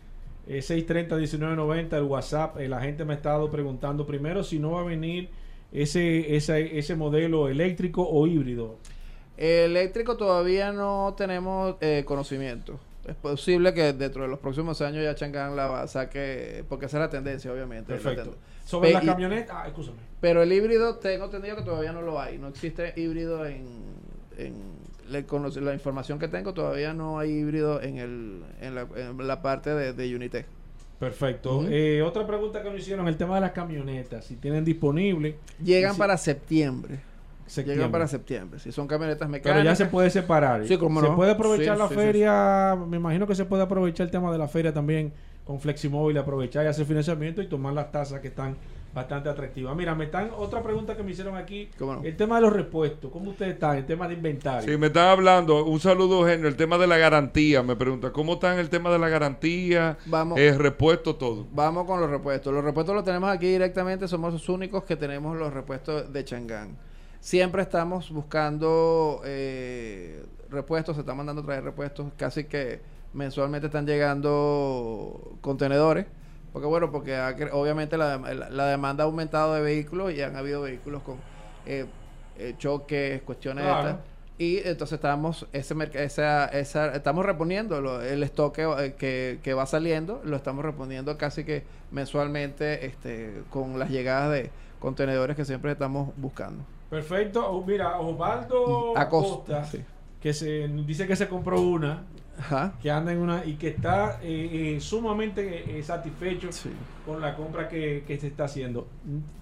eh, 630 1990 el WhatsApp. Eh, la gente me ha estado preguntando primero si no va a venir ese ese, ese modelo eléctrico o híbrido. Eléctrico todavía no tenemos eh, conocimiento. Es posible que dentro de los próximos años ya Chang'an la saque, porque esa es la tendencia, obviamente. la Perfecto. tendencia. Sobre Pe- la camioneta, ah, escúchame. Pero el híbrido tengo entendido que todavía no lo hay. No existe híbrido en, en la, cono- la información que tengo. Todavía no hay híbrido en, el, en, la, en la parte de, de Unitec. Perfecto. Eh, otra pregunta que nos hicieron, el tema de las camionetas, si tienen disponible. Llegan para septiembre. Septiembre. Llegan para septiembre. Si son camionetas mecánicas. Pero ya se puede separar. Sí, cómo Se no. puede aprovechar Sí, la sí, sí, feria. Me imagino que se puede aprovechar el tema de la feria también con Fleximóvil, aprovechar y hacer financiamiento y tomar las tasas que están bastante atractivas. Mira, me están otra pregunta que me hicieron aquí. ¿Cómo no? El tema de los repuestos. ¿Cómo ustedes están? El tema de inventario. Sí, me están hablando. Un saludo, Eugenio. El tema de la garantía. Me pregunta, ¿cómo está en el tema de la garantía? Vamos. Eh, repuesto, todo. Vamos con los repuestos. Los repuestos los tenemos aquí directamente. Somos los únicos que tenemos los repuestos de Chang'an. Siempre estamos buscando eh, repuestos. Se están mandando a traer repuestos. Casi que mensualmente están llegando contenedores. Porque bueno, porque ha obviamente la, la- la demanda ha aumentado de vehículos y han habido vehículos con eh, eh, choques, cuestiones de estas. Y entonces estamos ese esa, esa, estamos reponiendo lo- el stock que, eh, que, que va saliendo, lo estamos reponiendo casi que mensualmente este, con las llegadas de contenedores que siempre estamos buscando. Perfecto. Oh, mira, Osvaldo Acosta, sí. que se dice que se compró una, Ajá. que anda en una y que está eh, eh, sumamente eh, satisfecho Sí. con la compra que, que se está haciendo.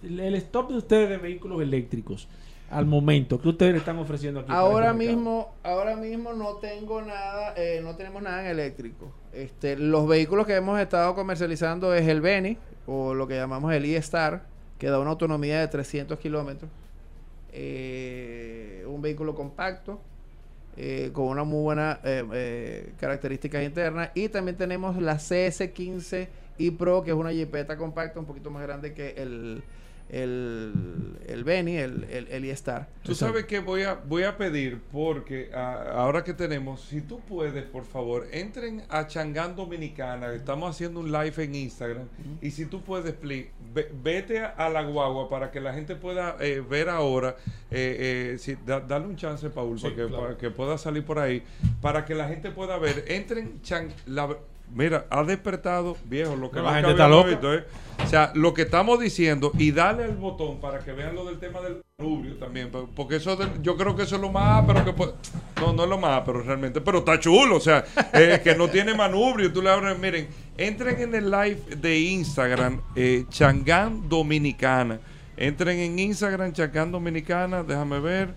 El stop de ustedes de vehículos eléctricos al momento, ¿qué ustedes le están ofreciendo aquí? Ahora este mismo, ahora mismo no tengo nada, eh, no tenemos nada en eléctrico. Este, los vehículos que hemos estado comercializando es el Beni, o lo que llamamos el e-Star, que da una autonomía de 300 kilómetros. Eh, un vehículo compacto, eh, con una muy buena eh, eh, características internas. Y también tenemos la CS15 e Pro, que es una jipeta compacta, un poquito más grande que el, el, el Beni, el, el, el e-Star. Tú sabes que voy a, voy a pedir, porque ah, ahora que tenemos, si tú puedes, por favor, entren a Changán Dominicana, estamos haciendo un live en Instagram, y si tú puedes, please, ve- vete a, a la guagua para que la gente pueda eh, ver ahora, eh, eh, si, da- dale un chance, Paul, Sí, para, que, claro. para que pueda salir por ahí, para que la gente pueda ver, entren, Chan, la- mira, ha despertado, viejo, lo que No, la gente está loca. visto, ¿eh? O sea, lo que estamos diciendo, y dale al botón para que vean lo del tema del manubrio también, po- porque eso del- yo creo que eso es lo más pero que puede- no, no es lo más pero realmente, pero está chulo, o sea, eh, que no tiene manubrio, tú le abres, miren, entren en el live de Instagram, eh, Changán Dominicana, entren en Instagram, Changán Dominicana, déjame ver,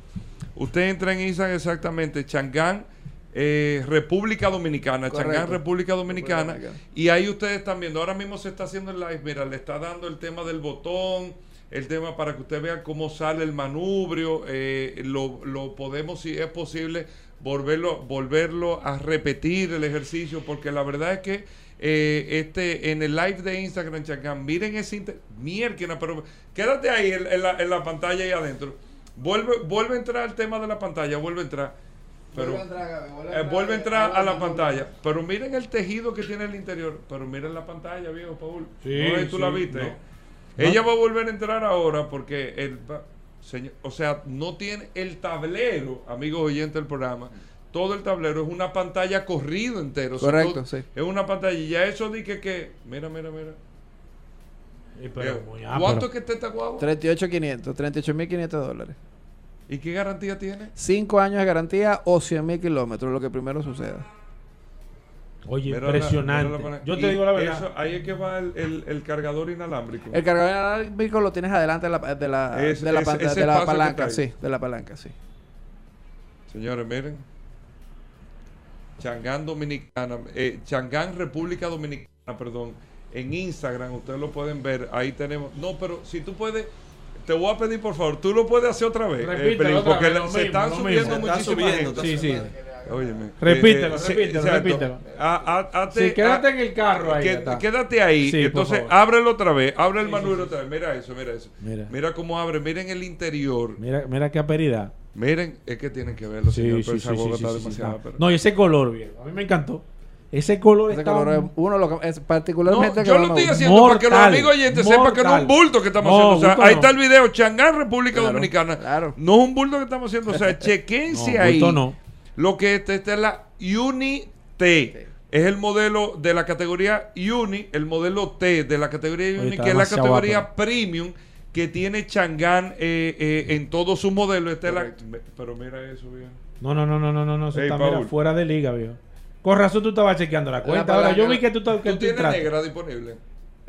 usted entra en Instagram exactamente, Changán eh, República Dominicana, Correcto. Changán República Dominicana, y ahí ustedes están viendo, ahora mismo se está haciendo el live, mira, le está dando el tema del botón, el tema para que usted vea cómo sale el manubrio, eh, lo, lo podemos, si es posible, volverlo, volverlo a repetir el ejercicio, porque la verdad es que eh, este en el live de Instagram, Chacán, miren ese inter- mierda, pero quédate ahí en, en la, en la pantalla ahí adentro. Vuelve, vuelve a entrar al tema de la pantalla, vuelve a entrar. Pero, Vuelve a entrar, eh, vuelve a entrar Ahí a la pantalla. Pero miren el tejido que tiene el interior. Pero miren la pantalla, viejo Paul. Sí, no es tú la sí, viste. no. eh. Ella va a volver a entrar ahora porque el señor, o sea, no tiene el tablero, amigos oyentes del programa. Todo el tablero es una pantalla corrido entero. O sea, Correcto, todo- sí. Es una pantalla. Y ya eso di que, que mira, mira, mira. Sí, pero muy ¿Cuánto es que está esta guagua? 38.500, 38.500 dólares. ¿Y qué garantía tiene? 5 años de garantía o 100.000 kilómetros, lo que primero suceda. Oye, impresionante. la- Yo y te digo la verdad. eso- ahí es que va el, el- el cargador inalámbrico. El cargador inalámbrico lo tienes adelante de la, de la, Es- de la, de palanca, sí, de la palanca, sí. Señores, miren. Changán Dominicana, eh, Changán República Dominicana, perdón, en Instagram, ustedes lo pueden ver, ahí tenemos. No, pero si tú puedes, te voy a pedir por favor, tú lo puedes hacer otra vez, eh, Repítelo Pelín, otra porque vez, la- se mismo, están subiendo mismo. Está muchísima subiendo, gente. está Sí, sí. Óyeme. Repítelo, repítelo, repítelo. A- a- hazte- Sí, quédate en el carro ahí. que- quédate ahí. Sí, Entonces, ábrelo otra vez. Abre el Sí, manual otra vez. Mira eso, mira eso. Mira. Mira cómo abre. Miren el interior. Mira, mira qué aperidad. Miren, es que tienen que verlo, señor. pero esa está demasiado. no. y ese color, viejo. A mí me encantó. Ese color Ese está color es uno lo que- es particularmente No, que yo lo estoy haciendo para que los amigos oyentes sepan que no es un bulto que estamos No, haciendo. O sea, ahí está el video, Changán, República Claro, Dominicana. claro. No es un bulto que estamos haciendo. O sea, chequense No, ahí. Lo que esta, esta es la Uni T. Es el modelo de la categoría Uni, el modelo T de la categoría Uni, que es la categoría guapo. premium que tiene Changán eh, eh, en todo su modelo. Esta es la- pero mira eso, bien. No, no, no, no, no, no, no. Eso Ey, está mira, fuera de liga, viejo. Con razón tú estabas chequeando la cuenta. Ahora, yo vi que tú, estabas- ¿Tú tienes negra disponible?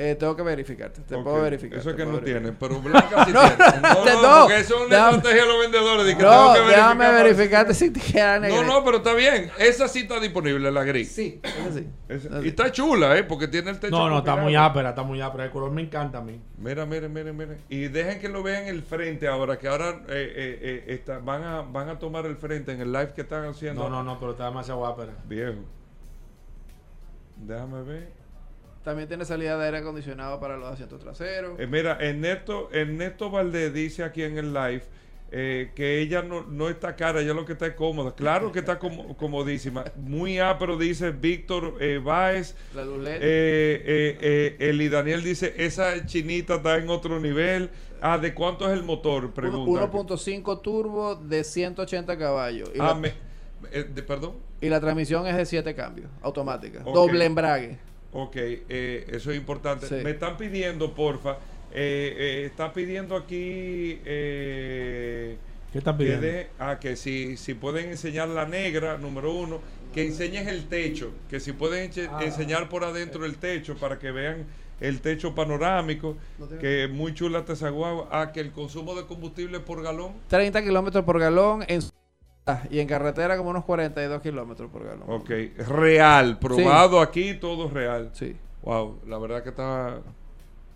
Eh, tengo que verificarte, te Ok. puedo verificar. Eso es que no verificar. tienen, pero blanca sí No, tienen. No, te- no, no, porque eso es una déjame- estrategia de los vendedores. de que No, tengo que verificar déjame verificarte si te queda negra. No, no, pero está bien. Esa sí está disponible, la gris. Sí, esa sí. Esa- Esa Y sí. está chula, ¿eh? Porque tiene el techo. No, no, está muy ápera, está muy ápera. El color me encanta a mí. Mira, miren, miren, miren. Y dejen que lo vean el frente ahora, que ahora eh, eh, eh, está- van, a, van a tomar el frente en el live que están haciendo. No, no, no, pero está demasiado ápera. Viejo. Déjame ver. También tiene salida de aire acondicionado para los asientos traseros. Eh, mira, Ernesto, Ernesto Valdés dice aquí en el live eh, que ella no, no está cara, ella lo que está es cómoda. Claro que está como- comodísima. Muy pero dice Víctor eh, Báez. La luz LED. Eh, eh, eh, Eli Daniel dice, esa chinita está en otro nivel. Ah, ¿de cuánto es el motor? Pregunta. 1.5 turbo de 180 caballos. Y, Ah, la, me- de- perdón. y la transmisión es de 7 cambios, automática. Doble embrague. Ok, eh, eso es importante. Sí. Me están pidiendo, porfa. Eh, eh, está pidiendo aquí... eh, ¿Qué están que pidiendo? de- ah, que si, si pueden enseñar la negra, número uno, que enseñes el techo, que si pueden Ah. enseñar por adentro el techo para que vean el techo panorámico, que es muy chula esta esa guagua. Ah, que el consumo de combustible por galón. 30 kilómetros por galón en su- y en carretera como unos 42 kilómetros por galón. Ok, real, probado aquí, todo real. Sí. Wow, la verdad que está.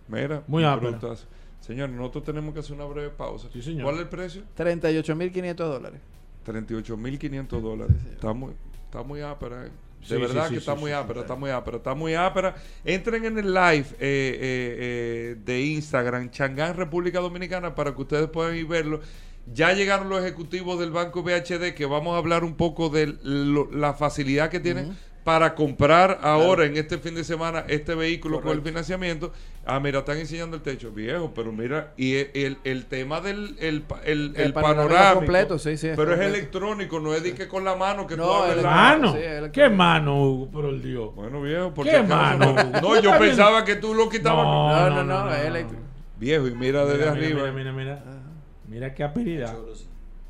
Mira, Muy brutas. Señor, nosotros tenemos que hacer una breve pausa. Sí, señor. ¿Cuál es el precio? 38.500 dólares. 38.500 dólares. Está muy, está muy ápera. eh. De Sí, verdad sí, que sí, está sí, muy sí, ápera, sí. está muy ápera, está muy ápera. Entren en el live eh, eh, eh, de Instagram, Changán República Dominicana, para que ustedes puedan ir verlo. Ya llegaron los ejecutivos del Banco BHD, que vamos a hablar un poco de lo- la facilidad que tienen para comprar ahora, en este fin de semana, este vehículo con el financiamiento. Ah, mira, están enseñando el techo, viejo, pero mira, y el, el- tema del el, el, El panorámico, completo, sí, sí, es pero es electrónico, no es de que con la mano que tú No, abres el- la- ¿Mano? sí, el- ¿Qué mano, Hugo? Por el Dios. Bueno, viejo, porque ¿Qué mano? no, no, yo pensaba que tú lo quitabas. No, No, no, no, es eléctrico. Viejo, y mira desde Mira, arriba. Mira, mira, mira. Mira qué aperidad.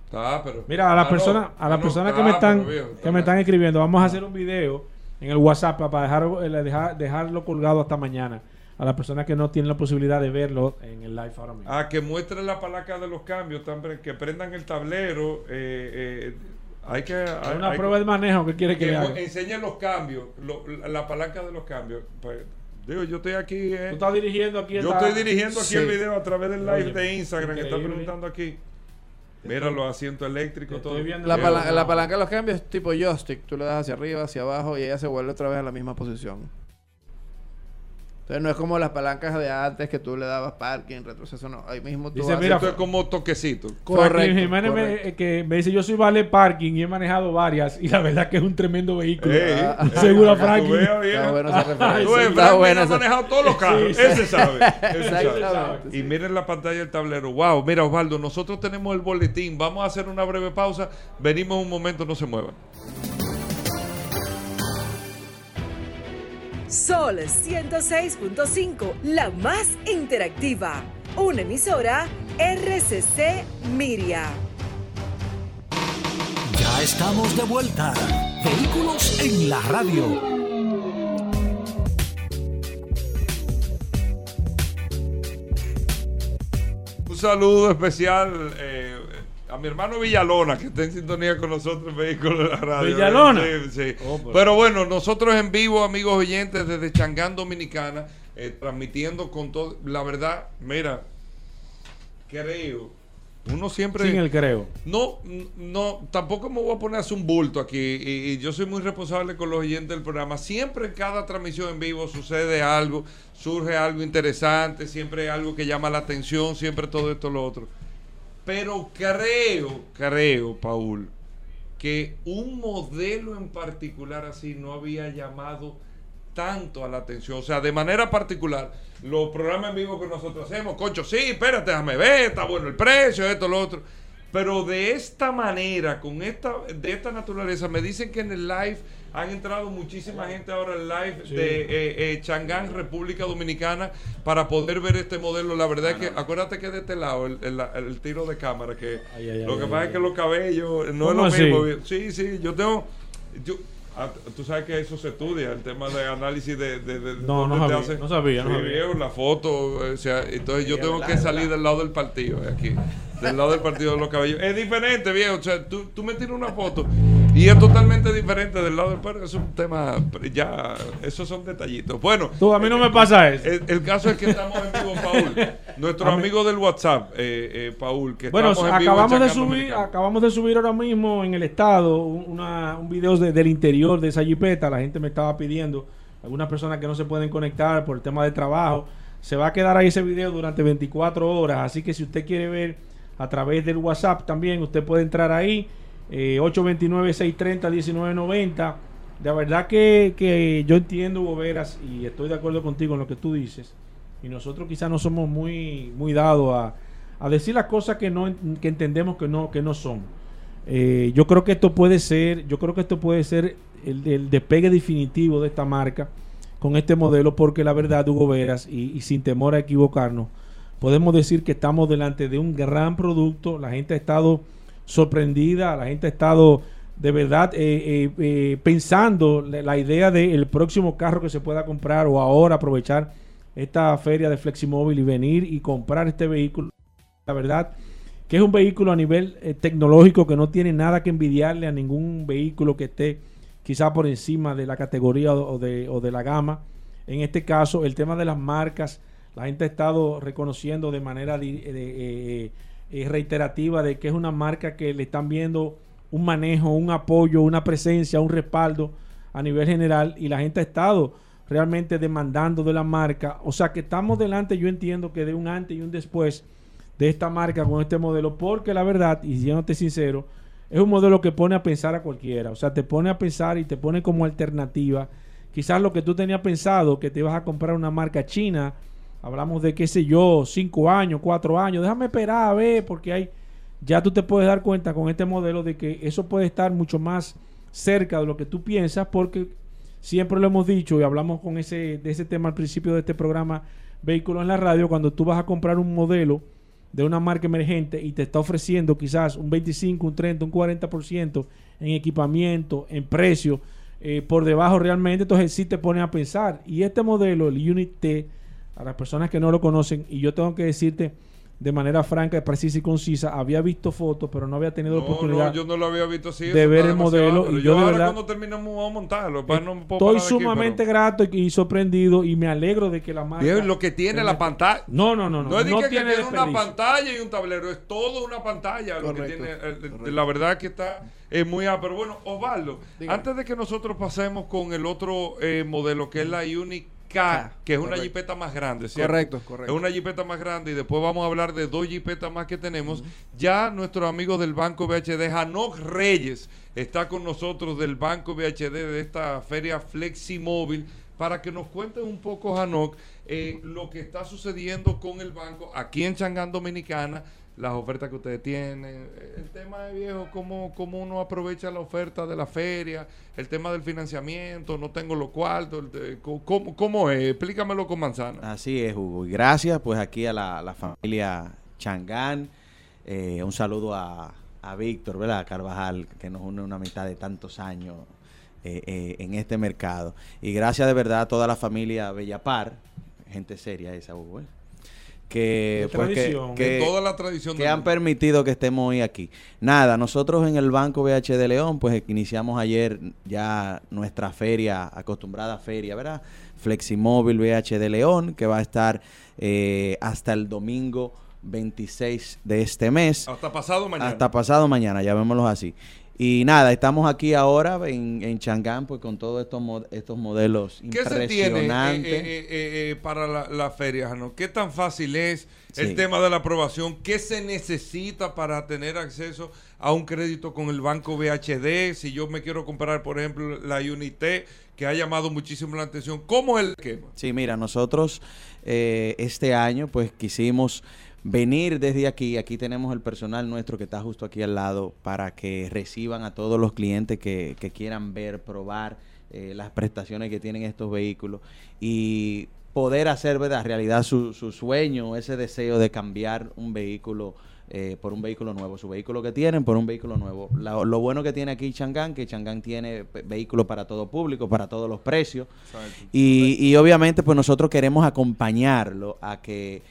Está, pero. Mira, a las Ah, personas, a las no, personas está, que me están, que me están bien. escribiendo, vamos a hacer un video en el WhatsApp para dejar, eh, dejar- dejarlo colgado hasta mañana. A las personas que no tienen la posibilidad de verlo en el live ahora mismo. Ah, que muestren la palanca de los cambios, también, que prendan el tablero. eh, eh, hay que. Hay- una hay prueba de manejo que quiere que, que le haga. enseñen los cambios, lo- la, la palanca de los cambios. Pues, digo, yo estoy aquí. eh, Tú estás dirigiendo aquí. yo esta- estoy dirigiendo aquí Sí. el video a través del live Oye, de Instagram que está preguntando aquí. Mira los asientos eléctricos, Estoy todo. viendo La, Viejo, pala- no. la palanca de los cambios es tipo joystick. Tú le das hacia arriba, hacia abajo y ella se vuelve otra vez a la misma posición. Entonces no es como las palancas de antes que tú le dabas parking, retroceso, no. Ahí mismo tú Dice, mira, Esto es como toquecito. Correcto, Jiménez que me dice, yo soy vale parking y he manejado varias y la verdad que es un tremendo vehículo. Ey, Ah, Seguro a bien. Está bueno esa referencia. Tú ves, Está buena ha manejado todos los carros. Sí. Ese sabe. ese. Y miren la pantalla del tablero. Wow, mira Osvaldo, nosotros tenemos el boletín. Vamos a hacer una breve pausa. Venimos un momento, no se muevan. Sol 106.5, la más interactiva. Una emisora RCC Miria. Ya estamos de vuelta. Vehículos en la radio. Un saludo especial eh, a mi hermano Villalona, que está en sintonía con nosotros en Vehículos de la Radio. ¿Villalona? Sí, sí. Oh, pero- Pero bueno, nosotros en vivo, amigos oyentes, desde Changán Dominicana, eh, transmitiendo con todo. La verdad, mira, creo. Uno siempre. Sin el creo. No, no, tampoco me voy a poner a hacer un bulto aquí. Y, y yo soy muy responsable con los oyentes del programa. Siempre en cada transmisión en vivo sucede algo, surge algo interesante, siempre hay algo que llama la atención, siempre todo esto lo otro. Pero creo, creo, Paul, que un modelo en particular así no había llamado tanto a la atención. O sea, de manera particular, los programas en vivo que nosotros hacemos, concho, sí, espérate, déjame ver, está bueno el precio, esto, lo otro. Pero de esta manera, con esta, de esta naturaleza, me dicen que en el live han entrado muchísima gente ahora al live de eh, eh, Changán, República Dominicana, para poder ver este modelo. La verdad es que, acuérdate que de este lado, el, el- el tiro de cámara, que Ay, ay, lo que ay, pasa es que los cabellos no es ¿Cómo lo así? mismo. Sí, sí, yo tengo. Yo, ah, tú sabes que eso se estudia, el tema de análisis de. de, de- No, no sabía, no sabía, no sabía. la foto. O sea, entonces yo tengo que salir del lado del partido, eh, aquí. Del lado del partido de los cabellos. Es diferente, viejo. O sea, tú, tú me tiras una foto y es totalmente diferente del lado del partido. Es un tema. Ya, esos son detallitos. Bueno. Tú, a mí no me pasa eso. El, el caso es que estamos en vivo, Paul. Nuestro amigo del WhatsApp, eh, eh, Paul, que Bueno, estamos en vivo acabamos de subir, acabamos de subir ahora mismo en el estado una, un video de- del interior de esa jipeta. La gente me estaba pidiendo, algunas personas que no se pueden conectar por el tema de trabajo. Se va a quedar ahí ese video durante 24 horas. Así que si usted quiere ver a través del WhatsApp también, usted puede entrar ahí. Eh, 829-630-1990. De verdad que, que yo entiendo, Hugo Veras, y estoy de acuerdo contigo en lo que tú dices. Y nosotros quizás no somos muy, muy dados a, a decir las cosas que no que entendemos que no, que no son. Eh, yo creo que esto puede ser, yo creo que esto puede ser el, despegue definitivo de esta marca con este modelo, porque la verdad, Hugo Veras, y sin temor a equivocarnos, podemos decir que estamos delante de un gran producto. La gente ha estado sorprendida, la gente ha estado de verdad eh, eh, eh, pensando la, idea del próximo carro que se pueda comprar o ahora aprovechar esta feria de Fleximóvil y venir y comprar este vehículo. La verdad que es un vehículo a nivel tecnológico que no tiene nada que envidiarle a ningún vehículo que esté quizá por encima de la categoría o de, o de la gama. En este caso, el tema de las marcas, la gente ha estado reconociendo de manera eh, reiterativa de que es una marca que le están viendo un manejo, un apoyo, una presencia, un respaldo a nivel general y la gente ha estado realmente demandando de la marca. O sea que estamos delante, yo entiendo que de un antes y un después de esta marca con este modelo, porque la verdad, y siéndote sincero, es un modelo que pone a pensar a cualquiera. O sea, te pone a pensar y te pone como alternativa. Quizás lo que tú tenías pensado, que te ibas a comprar una marca china, hablamos de qué sé yo, cinco años, cuatro años, déjame esperar a ver, porque hay, ya tú te puedes dar cuenta con este modelo de que eso puede estar mucho más cerca de lo que tú piensas, porque siempre lo hemos dicho y hablamos con ese, de ese tema al principio de este programa Vehículos en la Radio, cuando tú vas a comprar un modelo de una marca emergente y te está ofreciendo quizás un 25, un 30, un 40% en equipamiento, en precio, eh, por debajo realmente, entonces sí te pone a pensar. Y este modelo, el Unit T, a las personas que no lo conocen, y yo tengo que decirte de manera franca, precisa y concisa, había visto fotos, pero no había tenido No, oportunidad. no, yo no lo había visto así. de ver el modelo, y yo de ahora verdad- cuando terminamos vamos a montarlo. pues, no Estoy aquí, sumamente pero- grato y, y sorprendido y me alegro de que la marca... Viejo, lo que tiene la pantalla. No, no, no, no. No es de que, que tiene tiene una pantalla y un tablero, es todo una pantalla lo que tiene. correcto. La verdad que está es muy A. Pero bueno, Osvaldo, Dígame. antes de que nosotros pasemos con el otro eh, modelo que es la Unique K, que es una jipeta más grande, ¿cierto? Correcto, correcto. Es una jipeta más grande y después vamos a hablar de dos jipetas más que tenemos. Ya nuestro amigo del Banco VHD, Hanok Reyes, está con nosotros del Banco VHD de esta feria Fleximóvil para que nos cuente un poco, Hanok, eh, lo que está sucediendo con el banco aquí en Changán Dominicana, las ofertas que ustedes tienen, eh, el tema de viejo, cómo, cómo uno aprovecha la oferta de la feria, el tema del financiamiento, no tengo los cuartos, ¿cómo, es? Explícamelo con manzana. Así es, Hugo. Y gracias pues aquí a la, familia Changán. Eh, un saludo a, a Víctor, ¿verdad? Carvajal, que nos une una amistad de tantos años eh, en este mercado. Y gracias de verdad a toda la familia Bellapar, gente seria esa, Hugo, ¿eh? Que, pues, que- tradición. que- de toda la tradición que han permitido que estemos hoy aquí. Nada, nosotros en el Banco BH de León, pues iniciamos ayer ya nuestra feria, acostumbrada feria, ¿verdad? Fleximóvil BH de León, que va a estar eh, hasta el domingo 26 de este mes. Hasta pasado mañana. Hasta pasado mañana, llamémoslo así. Y nada, estamos aquí ahora en, en Changán, pues con todos estos, estos modelos ¿Qué se tiene eh, impresionantes. eh, eh, eh, para la, la feria, Jano? ¿Qué tan fácil es el tema de la aprobación? ¿Qué se necesita para tener acceso a un crédito con el banco VHD? Si yo me quiero comprar, por ejemplo, la Unité, que ha llamado muchísimo la atención, ¿cómo es el esquema? Sí, mira, nosotros eh, este año pues quisimos venir desde aquí, aquí tenemos el personal nuestro que está justo aquí al lado para que reciban a todos los clientes que, que quieran ver, probar eh, las prestaciones que tienen estos vehículos y poder hacer ¿verdad? realidad su, su sueño, ese deseo de cambiar un vehículo eh, por un vehículo nuevo, su vehículo que tienen por un vehículo nuevo. La- lo bueno que tiene aquí Changán, que Changán tiene ve- vehículos para todo público, para todos los precios. Y, y obviamente pues nosotros queremos acompañarlo a que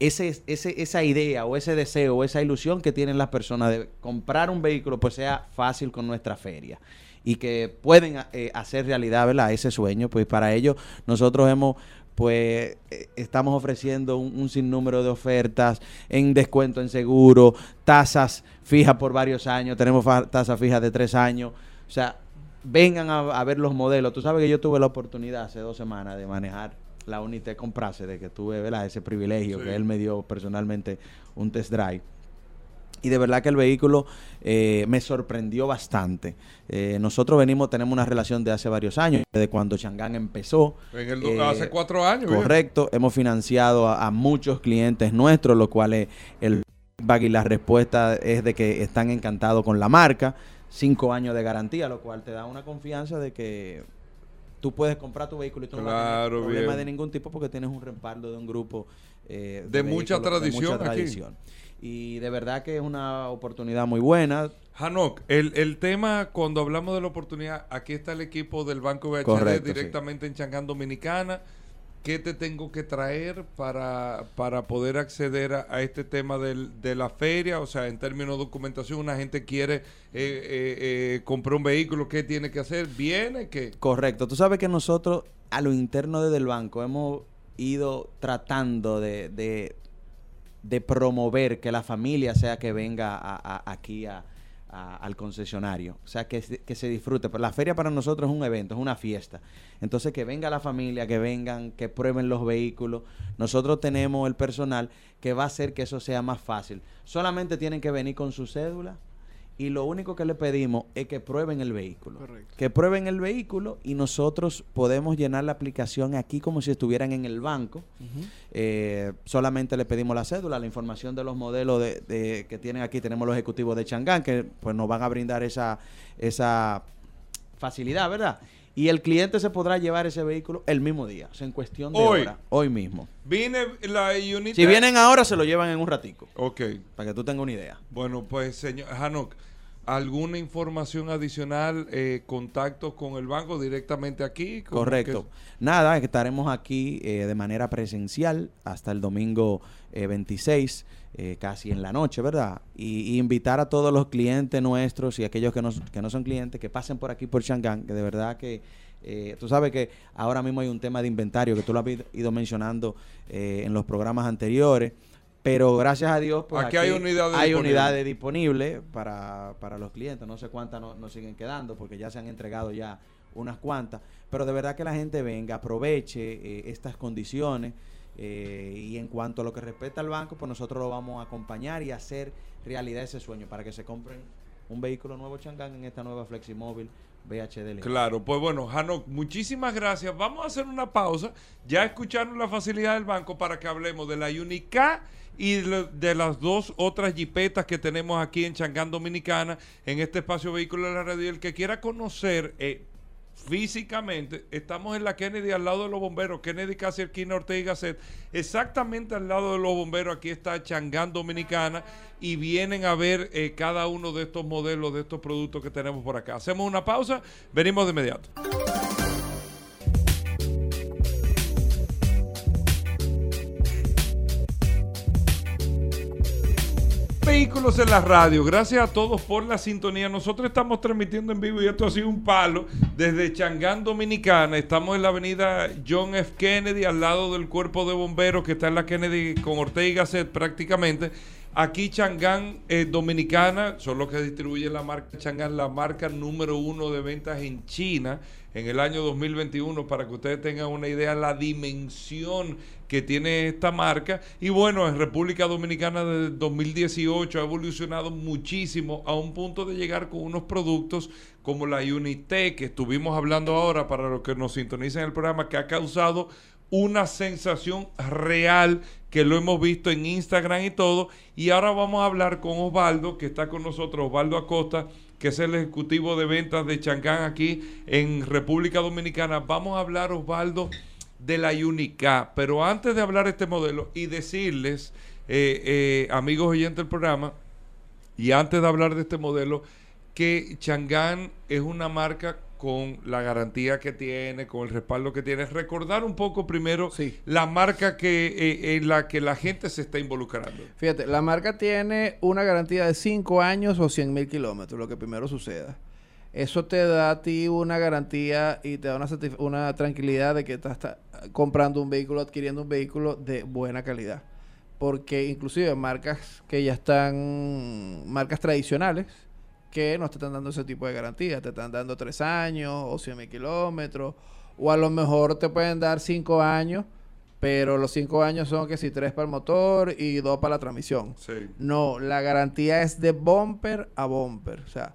ese, ese, esa idea o ese deseo o esa ilusión que tienen las personas de comprar un vehículo pues sea fácil con nuestra feria y que pueden eh, hacer realidad ¿verdad? ese sueño pues para ello nosotros hemos pues eh, estamos ofreciendo un, sinnúmero de ofertas en descuento en seguro, tasas fijas por varios años, tenemos tasas fijas de tres años, o sea, vengan a, a ver los modelos. Tú sabes que yo tuve la oportunidad hace dos semanas de manejar la Unité Comprase, de que tuve ¿verdad? ese privilegio Sí. que él me dio personalmente un test drive. Y de verdad que el vehículo eh, me sorprendió bastante. Eh, nosotros venimos, tenemos una relación de hace varios años, desde cuando Changán empezó. En el Eh, hace cuatro años. ¿bien? Correcto, hemos financiado a, a muchos clientes nuestros, lo cual es el feedback y la respuesta es de que están encantados con la marca. Cinco años de garantía, lo cual te da una confianza de que tú puedes comprar tu vehículo y tú no vas a Claro, tener problema bien. de ningún tipo porque tienes un respaldo de un grupo eh, De mucha tradición aquí. Y de verdad que es una oportunidad muy buena. Hanok, el, el tema, cuando hablamos de la oportunidad, aquí está el equipo del Banco VHD Correcto, directamente en Changán Dominicana. ¿Qué te tengo que traer para, para poder acceder a, este tema del- de la feria? O sea, en términos de documentación, una gente quiere eh, eh, eh, comprar un vehículo, ¿qué tiene que hacer? ¿Viene? ¿Qué? Correcto. Tú sabes que nosotros a lo interno desde el banco hemos ido tratando de, de, promover que la familia sea que venga aquí a- al concesionario. O sea, que, que se disfrute. Pero la feria para nosotros es un evento, es una fiesta. Entonces, que venga la familia, que vengan, que prueben los vehículos. Nosotros tenemos el personal que va a hacer que eso sea más fácil. Solamente tienen que venir con su cédula y lo único que le pedimos es que prueben el vehículo. Correcto. Que prueben el vehículo y nosotros podemos llenar la aplicación aquí como si estuvieran en el banco. Eh, solamente le pedimos la cédula, la información de los modelos de, de- que tienen aquí. Tenemos los ejecutivos de Changán que pues nos van a brindar esa, esa facilidad, ¿verdad? Y el cliente se podrá llevar ese vehículo el mismo día, o sea, en cuestión de Hoy. hora, hoy mismo. Vine la Unity. Si vienen ahora, se lo llevan en un ratico, Ok. para que tú tengas una idea. Bueno, pues, señor Hanok, ¿alguna información adicional, eh, contactos con el banco directamente aquí? ¿Cómo Correcto. que- Nada, estaremos aquí eh, de manera presencial hasta el domingo eh, 26, eh, casi en la noche, ¿verdad? Y, y invitar a todos los clientes nuestros y aquellos que no, que no son clientes que pasen por aquí por Changán, que de verdad que eh, tú sabes que ahora mismo hay un tema de inventario que tú lo has ido- mencionando eh, en los programas anteriores. Pero gracias a Dios, pues Aquí hay unidades hay disponibles. unidades disponibles para, para los clientes. No sé cuántas no- nos siguen quedando porque ya se han entregado ya unas cuantas. Pero de verdad que la gente venga, aproveche eh, estas condiciones. Eh, y en cuanto a lo que respecta al banco, pues nosotros lo vamos a acompañar y hacer realidad ese sueño para que se compren un vehículo nuevo Changán en esta nueva Fleximóvil VHD. Claro, pues bueno, Hanok, muchísimas gracias. Vamos a hacer una pausa. Ya escucharon la facilidad del banco para que hablemos de la Unica y de, de las dos otras jipetas que tenemos aquí en Changán Dominicana, en este espacio vehículo de la radio. El que quiera conocer eh, físicamente, estamos en la Kennedy al lado de los bomberos, Kennedy casi esquina Ortega Gasset, exactamente al lado de los bomberos, aquí está Changán Dominicana y vienen a ver eh, cada uno de estos modelos, de estos productos que tenemos por acá. Hacemos una pausa, venimos de inmediato. Vehículos en la radio, gracias a todos por la sintonía. Nosotros estamos transmitiendo en vivo y esto ha sido un palo desde Changán Dominicana. Estamos en la avenida John F. Kennedy, al lado del cuerpo de bomberos que está en la Kennedy con Ortega y Gasset prácticamente. Aquí Changán eh, Dominicana son los que distribuyen la marca Changán, la marca número uno de ventas en China en el año 2021 para que ustedes tengan una idea la dimensión que tiene esta marca y bueno en República Dominicana desde 2018 ha evolucionado muchísimo a un punto de llegar con unos productos como la Unite que estuvimos hablando ahora para los que nos sintonizan en el programa que ha causado una sensación real que lo hemos visto en Instagram y todo. Y ahora vamos a hablar con Osvaldo, que está con nosotros, Osvaldo Acosta, que es el ejecutivo de ventas de Changán aquí en República Dominicana. Vamos a hablar, Osvaldo, de la Unica. Pero antes de hablar de este modelo y decirles, eh, eh, amigos oyentes del programa, y antes de hablar de este modelo, que Changán es una marca con la garantía que tiene, con el respaldo que tiene. Recordar un poco primero Sí. la marca que eh, en la que la gente se está involucrando. Fíjate, la marca tiene una garantía de 5 años o 100 mil kilómetros, lo que primero suceda. Eso te da a ti una garantía y te da una, una tranquilidad de que estás ta- comprando un vehículo, adquiriendo un vehículo de buena calidad. Porque inclusive marcas que ya están, marcas tradicionales, que no te están dando ese tipo de garantía, te están dando 3 años o 100 mil kilómetros, o a lo mejor te pueden dar 5 años, pero los 5 años son que si 3 para el motor y 2 para la transmisión. Sí. No, la garantía es de bumper a bumper. O sea,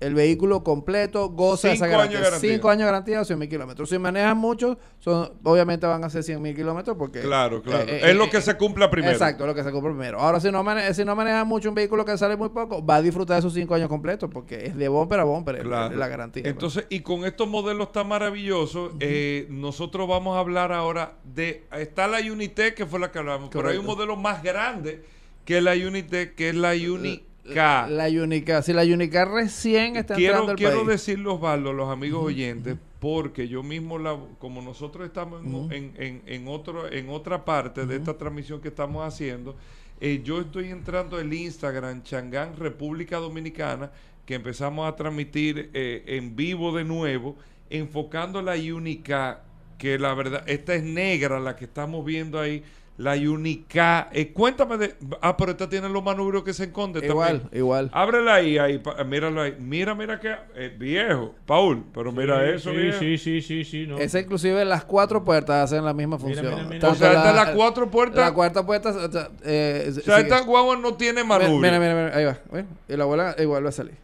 el vehículo completo goza de esa Cinco años garantía. garantía. 5 años de garantía o 100 mil kilómetros. Si manejas mucho, son, obviamente van a ser 100 mil kilómetros porque... Claro, claro. eh, es eh, lo que eh, se cumpla primero. Exacto, lo que se compra primero. Ahora, si no, mane- si no manejas mucho un vehículo que sale muy poco, va a disfrutar de esos 5 años completos porque es de bumper a bumper es Claro. la garantía. pues. Entonces, y con estos modelos tan maravillosos, eh, nosotros vamos a hablar ahora de. Está la Unite, que fue la que hablamos, pero hay un modelo más grande que la Unite, que es la Unica. La, la Unica, si la Unica recién está quiero entrando al quiero país. decirle, Osvaldo, los amigos oyentes, porque yo mismo, la, como nosotros estamos en, Ujú. en- en- en otro, en otra parte de esta transmisión que estamos haciendo, eh, yo estoy entrando el Instagram Changán República Dominicana, que empezamos a transmitir eh, en vivo de nuevo, enfocando la Unica, que la verdad, esta es negra, la que estamos viendo ahí. La Unica, eh, cuéntame de. Ah, pero esta tiene los manubrios que se esconden Igual, también. igual. Ábrela ahí, ahí, pa- míralo ahí. Mira, mira que eh, viejo, Paul, pero mira eso, sí, viejo. sí, sí, sí, sí, no. Esa inclusive las cuatro puertas hacen la misma Mira, función. mira, mira. Tanto O sea, esta es la cuatro puertas. La cuarta puerta, o sea, eh, o sea, sí- esta guagua no tiene manubrio. Mira, mira, mira, ahí va. Bueno, y la vuelve, y vuelve a salir.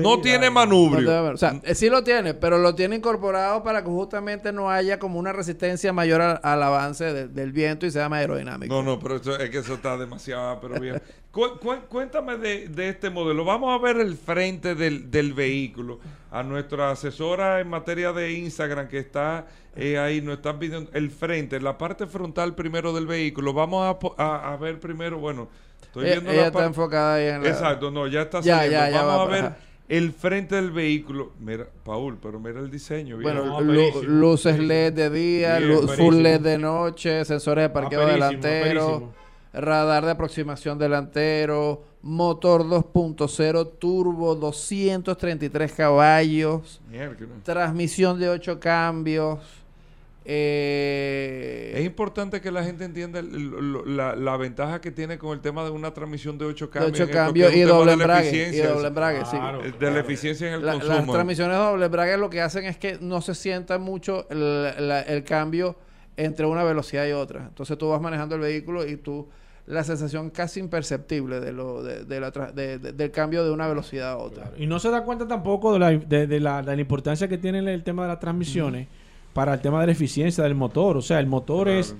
No tiene No manubrio. O sea, eh, sí lo tiene, pero lo tiene incorporado para que justamente no haya como una resistencia mayor al, al avance de- del viento y sea más aerodinámico. No, no, pero eso, es que eso está demasiado, pero bien. Cu- cu- cuéntame de, de este modelo. Vamos a ver el frente del, del vehículo. A nuestra asesora en materia de Instagram que está eh, ahí, nos están pidiendo el frente, la parte frontal primero del vehículo. Vamos a- a ver primero, bueno, estoy Eh, viendo ella la está enfocada ahí en la... Exacto, no, ya está Ya, saliendo. ya, ya Vamos va a ver el frente del vehículo. Mira, Paul, pero mira el diseño. Bueno, No, lu- luces. LED de día, lu- buenísimo. full LED de noche, sensores de parqueo delantero, radar de aproximación delantero, motor 2.0 turbo, 233 caballos, transmisión de 8 cambios, Eh, Es importante que la gente entienda el- el- la, la ventaja que tiene con el tema de una transmisión de 8 de cambios. y doble embrague. Y doble embrague, sí. Claro. De la eficiencia en el La- las consumo. transmisiones de doble embrague lo que hacen es que no se sienta mucho el, la- el cambio entre una velocidad y otra. Entonces tú vas manejando el vehículo y tú la sensación casi imperceptible de lo de, de la tra- de- de- del cambio de una velocidad a otra. Y no se da cuenta tampoco de la, de, de la, de la importancia que tiene el tema de las transmisiones para el tema de la eficiencia del motor. O sea, el motor es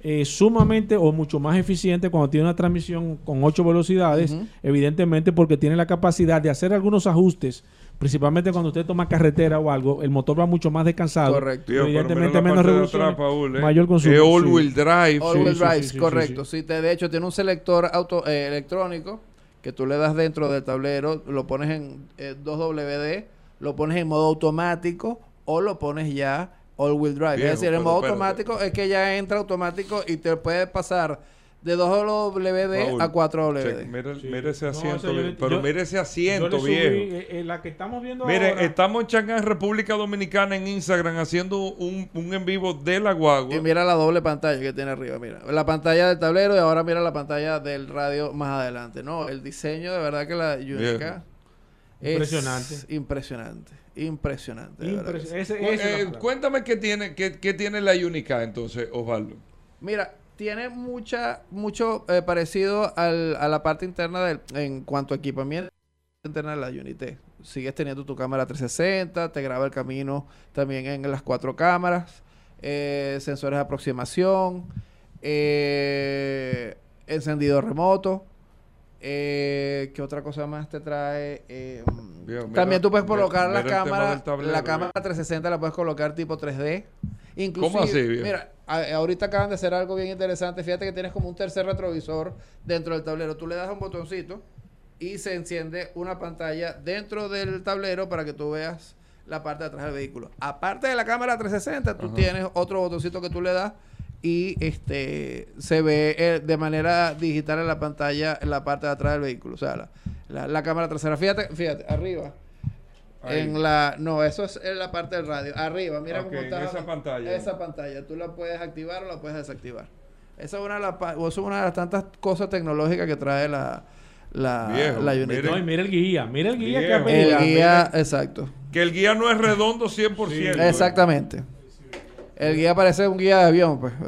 eh, sumamente o mucho más eficiente cuando tiene una transmisión con ocho velocidades, evidentemente porque tiene la capacidad de hacer algunos ajustes, principalmente cuando usted toma carretera o algo, el motor va mucho más descansado. Correcto. Evidentemente menos Paul, eh. mayor consumo. Es sí. all-wheel drive. All wheel sí, drive, sí, sí, correcto. sí, Sí, te- de hecho, tiene un selector auto, eh, electrónico que tú le das dentro del tablero, lo pones en eh, 2WD, lo pones en modo automático o lo pones ya all wheel drive. Viejo, es decir, en pero modo espérate. automático es que ya entra automático y te puede pasar de 2WD Paul, a 4WD. che, mira, Sí. mira ese No, asiento, le- pero yo- mira ese asiento, subí, viejo. eh, eh, la que estamos viendo Mire, ahora. estamos en Changán, República Dominicana, en Instagram, haciendo un, un en vivo de la guagua. Y mira la doble pantalla que tiene arriba, mira. La pantalla del tablero y ahora mira la pantalla del radio más adelante. No, el diseño de verdad que la Unica es Impresionante. impresionante. Impresionante. de verdad que Impres- sí. ese- Cu- esa es la eh, cuéntame qué tiene, qué, qué tiene la Unica entonces, Osvaldo. Mira, tiene mucha, mucho eh, parecido al- a la parte interna del, en cuanto a equipamiento interna de la Unity. Sigues teniendo tu cámara 360, te graba el camino también en las cuatro cámaras, eh, sensores de aproximación, eh, encendido remoto. Eh, ¿Qué otra cosa más te trae? Eh, mira- también tú puedes colocar mira la cámara, tablero, la cámara viejo. 360 la puedes colocar tipo 3D. Inclusive, ¿Cómo así, mira, a- ahorita acaban de hacer algo bien interesante. Fíjate que tienes como un tercer retrovisor dentro del tablero. Tú le das un botoncito y se enciende una pantalla dentro del tablero para que tú veas la parte de atrás del vehículo. Aparte de la cámara 360, tú Ajá. tienes otro botoncito que tú le das y este se ve eh, de manera digital en la pantalla en la parte de atrás del vehículo. O sea, la, la- la cámara trasera. Fíjate, fíjate, arriba. Ahí. En la, no, eso es en la parte del radio. Arriba, mira cómo está. esa pantalla. Esa pantalla. Tú la puedes activar o la puedes desactivar. Esa es una de, las pa- o eso es una de las tantas cosas tecnológicas que trae la, la, Viejo, la Unity. mire- No, y mira el guía, mira el guía que Viejo. ha El guía, exacto. Que el guía no es redondo 100%. Exactamente. El guía parece un guía de avión, pues.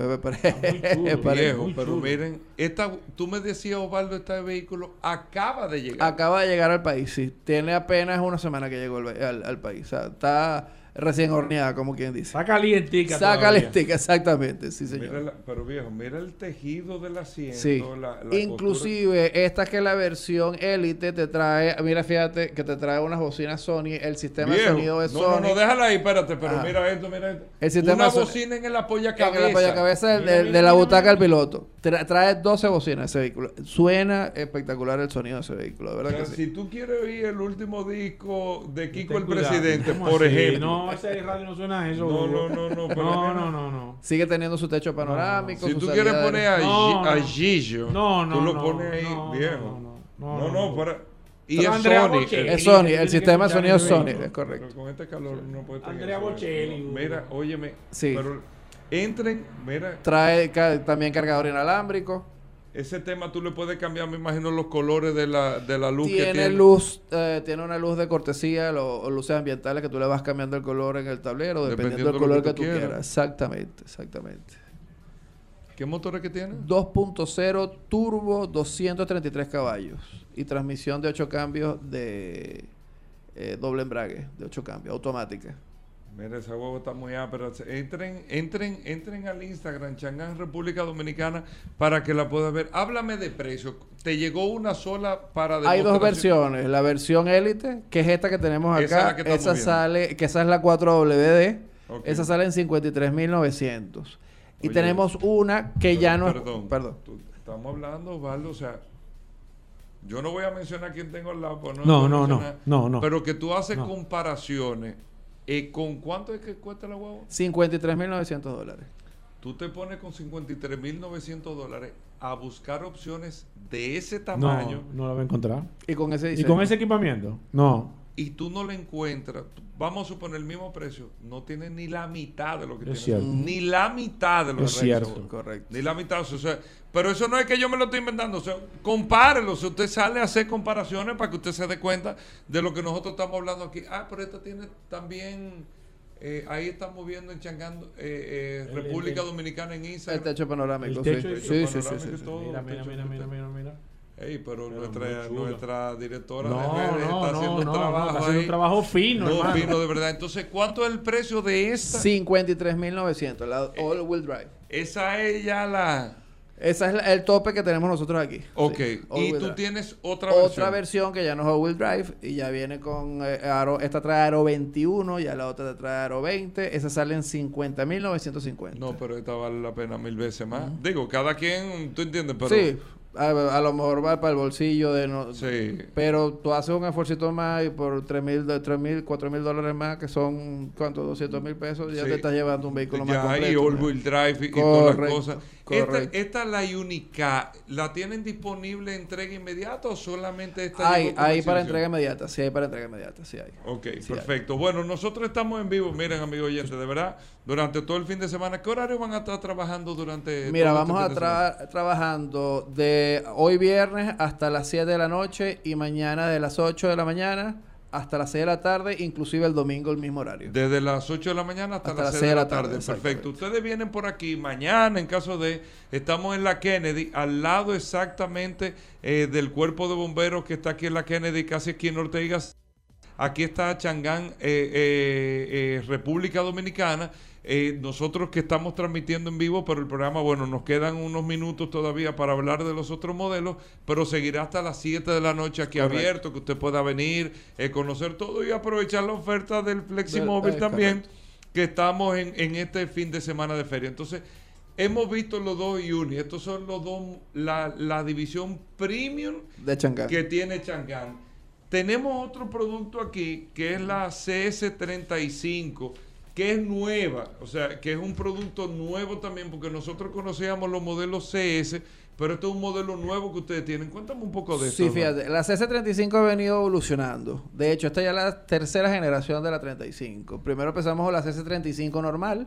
chulo, Viejo, pero miren, esta, tú me decías, Osvaldo, este vehículo acaba de llegar. Acaba de llegar al país, sí. Tiene apenas una semana que llegó al, al- al país. O sea, está recién horneada, como quien dice. Está calientica. El stick, exactamente, sí, señor. Mira la- pero viejo, mira el tejido del asiento. Sí. la- la Inclusive, esta que es la versión Elite te trae, mira, fíjate que te trae unas bocinas Sony, el sistema Viejo, de sonido de no, Sony. no, no, déjala ahí, espérate, pero Ajá. mira esto, mira esto. El sistema Una bocina en el apoya en cabeza. el apoyacabeza del- Mira, de, mira, de la butaca del piloto. Tra- trae 12 bocinas ese vehículo. Suena espectacular el sonido de ese vehículo, de verdad O sea, que sí. Si tú quieres oír el último disco de Kiko Ten el cuidado. Presidente, ¿Cómo por así? ejemplo. No, ese radio no suena a eso. No, no, no, no, pero No, no, no, no. Sigue teniendo su techo panorámico. Si tú quieres de- poner a, a no. Gillo, No, no, tú lo no, pones ahí, no, viejo. no, no, No, no, no, no. para... Y es Andrea Sony. Bocelli. Es Sony, el sistema de sonido es Sony, es correcto. Pero con este calor no puede Andrea eh. Bocelli, Mira, óyeme. Sí. Pero entren, mira, Trae ca- también cargador inalámbrico. ese tema tú le puedes cambiar, me imagino, los colores de la, de la luz que Tiene tiene. luz, eh, tiene una luz de cortesía lo- o luces ambientales que tú le vas cambiando el color en el tablero dependiendo, Dependiendo del de lo color que que, tú tú quieras. quieras. Exactamente, exactamente. ¿Qué motores que tiene? 2.0 turbo, 233 caballos y transmisión de 8 cambios de eh, doble embrague, de 8 cambios, automática. Mira, esa huevo está muy ápera. Entren, entren, entren al Instagram, Changán República Dominicana, para que la puedas ver. Háblame de precio. ¿Te llegó una sola para Hay dos versiones, la versión Elite, que es esta que tenemos Esa es la acá, que estamos esa sale, que esa es la 4WD, Ok. esa sale en 53.900. Y Oye, tenemos una que ya no es- Perdón. perdón. Tú- estamos hablando, Osvaldo, o sea, yo no voy a mencionar quién tengo al lado. pues No, no, no, no, no. Pero que tú haces No. comparaciones. Eh, ¿Con cuánto es que cuesta la guagua? 53.900 dólares. Tú te pones con 53.900 dólares a buscar opciones de ese tamaño. no lo va a encontrar. Y con ese ¿Y diseño. con ese equipamiento? No. Y tú no le encuentras, vamos a suponer el mismo precio, no tiene ni la mitad de lo que Es tiene. cierto. Ni la mitad de lo Es que cierto. Correcto. Ni la mitad, o sea, pero eso no es que yo me lo estoy inventando, o sea, compárelo, si usted sale a hacer comparaciones para que usted se dé cuenta de lo que nosotros estamos hablando aquí. Ah, pero esta tiene también, eh, ahí estamos viendo en Changán, eh, eh, El- República el- Dominicana en El Instagram. techo panorámico. El sí. techo Sí, sí, sí, sí, panorámico sí, y todo. Mira, mira, mira, mira, mira, mira. Ey, pero, Pero nuestra, nuestra directora No, de redes no, está no, haciendo no, un trabajo no, está haciendo ahí. un trabajo fino, No, hermano. fino de verdad. Entonces, ¿cuánto es el precio de esta? 53.900, la all wheel drive. Esa es ya la... Ese es la- el tope que tenemos nosotros aquí. Ok. Sí, y tú drive. tienes otra, otra versión. versión que ya no es all wheel drive y ya viene con eh, aro, esta trae aro 21, ya la otra trae aro 20, esa sale en 50.950. No, pero esta vale la pena mil veces más. Digo, cada quien, tú entiendes, pero... sí, a, a lo mejor va para el bolsillo de no, Sí. pero tú haces un esfuerzo más y por 3.000, de 3.000, 4.000 dólares más, que son, ¿cuánto? 200 mil pesos, ya Sí. te estás llevando un vehículo más completo. y all wheel drive y, y todas las cosas. Esta, correcto. esta la Unica, ¿la tienen disponible entrega inmediata o solamente esta Hay, para entrega inmediata, sí hay para entrega inmediata, sí hay. Ok, Sí, perfecto. Bueno, nosotros estamos en vivo, miren, amigo oyente, de verdad, durante todo el fin de semana. ¿Qué horario van a estar trabajando durante Mira, todo este vamos a fin estar trabajando de hoy viernes hasta las 7 de la noche y mañana de las 8 de la mañana hasta las 6 de la tarde, inclusive el domingo el mismo horario. Desde las 8 de la mañana hasta, Hasta las 6 de la tarde. Perfecto. Ustedes vienen por aquí mañana, en caso de. Estamos en la Kennedy, al lado exactamente eh, del cuerpo de bomberos que está aquí en la Kennedy, casi aquí en Ortega. Aquí está Changán, eh, eh, República Dominicana. Eh, nosotros que estamos transmitiendo en vivo, pero el programa, bueno, nos quedan unos minutos todavía para hablar de los otros modelos, pero seguirá hasta las 7 de la noche aquí Correcto. abierto, que usted pueda venir, eh, conocer todo y aprovechar la oferta del Flexi Del- Móvil es también, correcto. que estamos en, en este fin de semana de feria. Entonces, hemos visto los dos Uni, estos son los dos, la, la división premium De que tiene Changán. Tenemos otro producto aquí que es la CS35, que es nueva, o sea, que es un producto nuevo también, porque nosotros conocíamos los modelos CS, pero este es un modelo nuevo que ustedes tienen. Cuéntame un poco de esto. Sí, fíjate, la CS35 ha venido evolucionando. De hecho, esta ya es la tercera generación de la 35. Primero empezamos con la CS35 normal,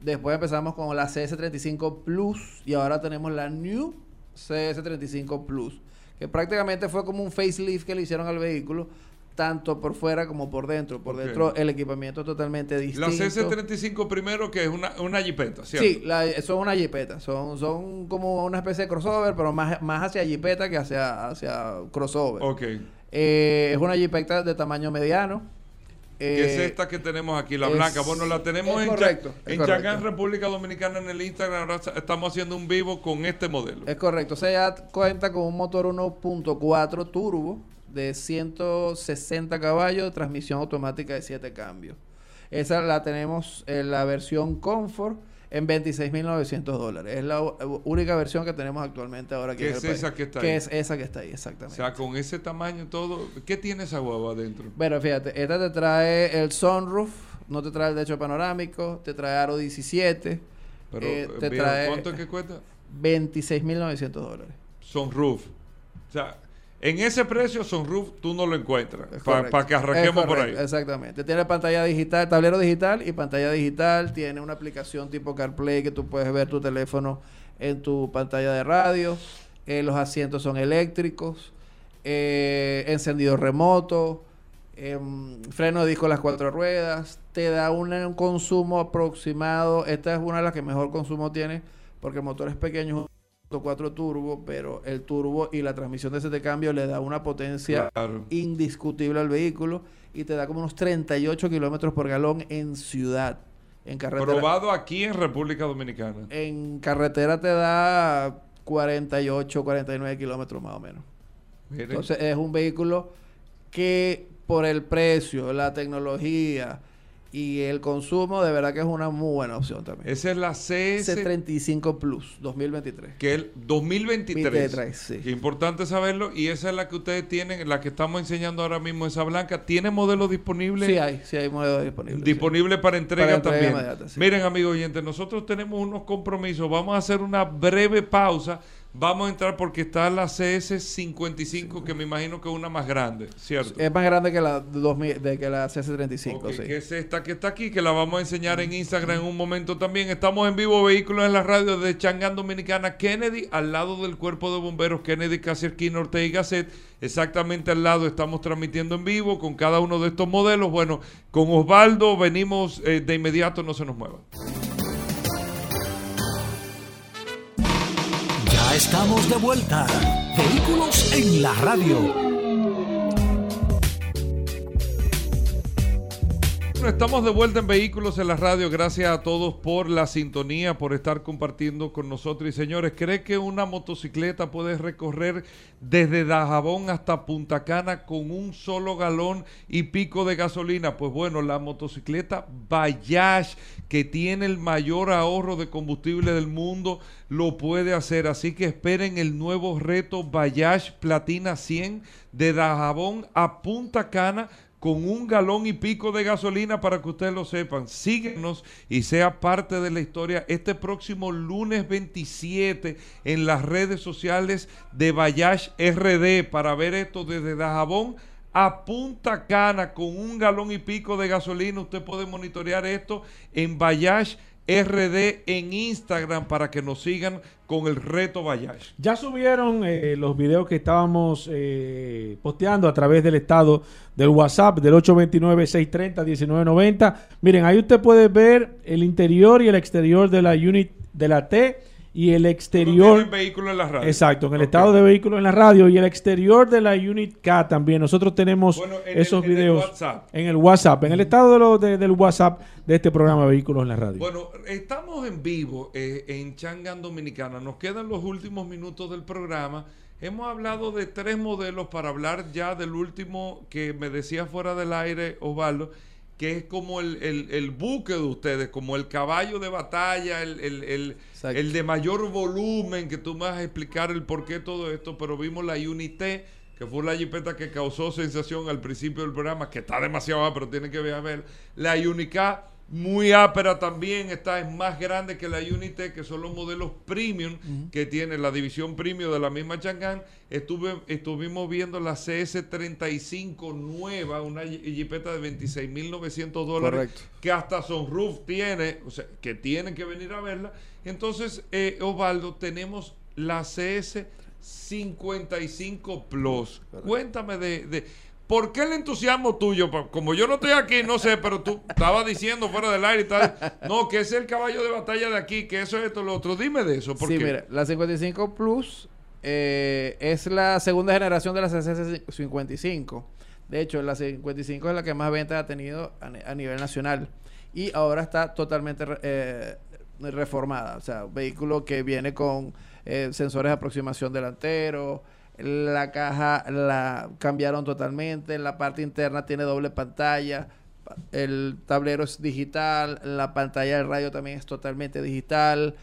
después empezamos con la CS35 Plus y ahora tenemos la New CS35 Plus, que prácticamente fue como un facelift que le hicieron al vehículo, tanto por fuera como por dentro. Por dentro el equipamiento es totalmente distinto. La CS35 primero, que es una, una jipeta, ¿cierto? Sí, la- son una jipeta, son, son como una especie de crossover, pero más, más hacia jipeta que hacia, hacia crossover. Ok. Eh, es una jipeta de tamaño mediano. que es Eh, esta que tenemos aquí, la es- blanca. Bueno, la tenemos en, correcto, en. Changán, República Dominicana, en el Instagram. Ahora estamos haciendo un vivo con este modelo. Es correcto. O sea, ya cuenta con un motor 1.4 turbo de 160 caballos, transmisión automática de 7 cambios. Esa la tenemos en la versión Comfort en 26.900 dólares. Es la única versión que tenemos actualmente ahora aquí ¿Qué en el es país. esa que está Que ahí? es esa que está ahí, O exactamente. sea, con ese tamaño todo. ¿Qué tiene esa guagua adentro? Bueno, fíjate, esta te trae el sunroof, no te trae el techo panorámico, te trae aro 17, Pero, eh, eh, te trae ¿cuánto es que cuesta? 26.900 dólares. Sunroof. O sea, en ese precio, Sunroof tú no lo encuentras. Para que arranquemos por ahí. Exactamente. Tiene pantalla digital, tablero digital y pantalla digital. Tiene una aplicación tipo CarPlay que tú puedes ver tu teléfono en tu pantalla de radio. Eh, los asientos son eléctricos. eh, encendido remoto. em, freno de disco a las cuatro ruedas. Te da un, un consumo aproximado. Esta es una de las que mejor consumo tiene porque el motor es pequeño. 4 turbo, pero el turbo y la transmisión de ese cambio le da una potencia Claro. indiscutible al vehículo y te da como unos 38 kilómetros por galón en ciudad. En carretera, Probado aquí en República Dominicana. en carretera te da 48, 49 kilómetros más o menos. Miren. Entonces es un vehículo que por el precio, la tecnología y el consumo, de verdad que es una muy buena opción también. Esa es la CS C35 Plus 2023. que el 2023. 23, sí. Qué importante saberlo. Y esa es la que ustedes tienen, la que estamos enseñando ahora mismo, esa blanca. ¿Tiene modelo disponible? Sí hay, sí hay modelo disponible. sí. Disponible para entrega Para entrega también. inmediata, sí. Miren, amigos oyentes, nosotros tenemos unos compromisos. Vamos a hacer una breve pausa. Vamos a entrar porque está la CS55, que me imagino que es una más grande, ¿cierto? Es más grande que la 2000, de que la CS35, Ok, sí. que es esta que está aquí, que la vamos a enseñar en Instagram en un momento también. Estamos en vivo, Vehículos en la Radio de Changán Dominicana, Kennedy, al lado del Cuerpo de Bomberos, Kennedy, casi esquina Ortega y Gasset. Exactamente al lado estamos transmitiendo en vivo con cada uno de estos modelos. Bueno, con Osvaldo venimos eh, de inmediato, no se nos muevan. Estamos de vuelta. Vehículos en la radio. Estamos de vuelta en Vehículos en la Radio. Gracias a todos por la sintonía, por estar compartiendo con nosotros. Y señores, ¿cree que una motocicleta puede recorrer desde Dajabón hasta Punta Cana con un solo galón y pico de gasolina? Pues bueno, la motocicleta Bayash, que tiene el mayor ahorro de combustible del mundo, lo puede hacer. Así que esperen el nuevo reto Bayash Platina 100 de Dajabón a Punta Cana con un galón y pico de gasolina para que ustedes lo sepan. Síguenos y sea parte de la historia este próximo lunes 27 en las redes sociales de Bayash RD para ver esto desde Dajabón a Punta Cana con un galón y pico de gasolina. Usted puede monitorear esto en Bayash RD en Instagram para que nos sigan con el reto Bayash. Ya subieron eh, los videos que estábamos eh, posteando a través del estado del WhatsApp del 829-630-1990. Miren, ahí usted puede ver el interior y el exterior de la unit de la T y el exterior. Tienen vehículo en la radio. Exacto, en el estado de vehículos en la radio y el exterior de la Unit K también. Nosotros tenemos Bueno, esos el- en el videos WhatsApp. en el WhatsApp, en el estado de lo- de- del WhatsApp de este programa Vehículos en la Radio. Bueno, estamos en vivo eh, en Changan Dominicana. Nos quedan los últimos minutos del programa. Hemos hablado de tres modelos para hablar ya del último que me decía fuera del aire, Osvaldo, que es como el, el- el buque de ustedes, como el caballo de batalla, el, el- de mayor volumen, que tú me vas a explicar el por qué todo esto, pero vimos la Unité, que fue la jipeta que causó sensación al principio del programa, que está demasiado pero tienen que ver a ver. La Unica, muy ápera también, está es más grande que la Unité, que son los modelos premium que tiene la división premium de la misma Chang'an. Estuve, estuvimos viendo la CS35 nueva, una ji- jipeta de 26.900 dólares, Correcto. que hasta Sunroof tiene, o sea, que tienen que venir a verla. Entonces, eh, Osvaldo, tenemos la CS55 Plus. Cuéntame de, de- ¿Por qué el entusiasmo tuyo? Como yo no estoy aquí, no sé, pero tú estabas diciendo fuera del aire y tal. No, que es el caballo de batalla de aquí, que eso es esto, lo otro. Dime de eso. Sí, Porque mira, la 55 Plus eh, es la segunda generación de la CC55. De hecho, la 55 es la que más ventas ha tenido a, ni- a nivel nacional. Y ahora está totalmente eh, reformada. O sea, un vehículo que viene con eh, sensores de aproximación delantero. La caja la cambiaron totalmente. La parte interna tiene doble pantalla. pa- El tablero es digital. La pantalla del radio también es totalmente digital.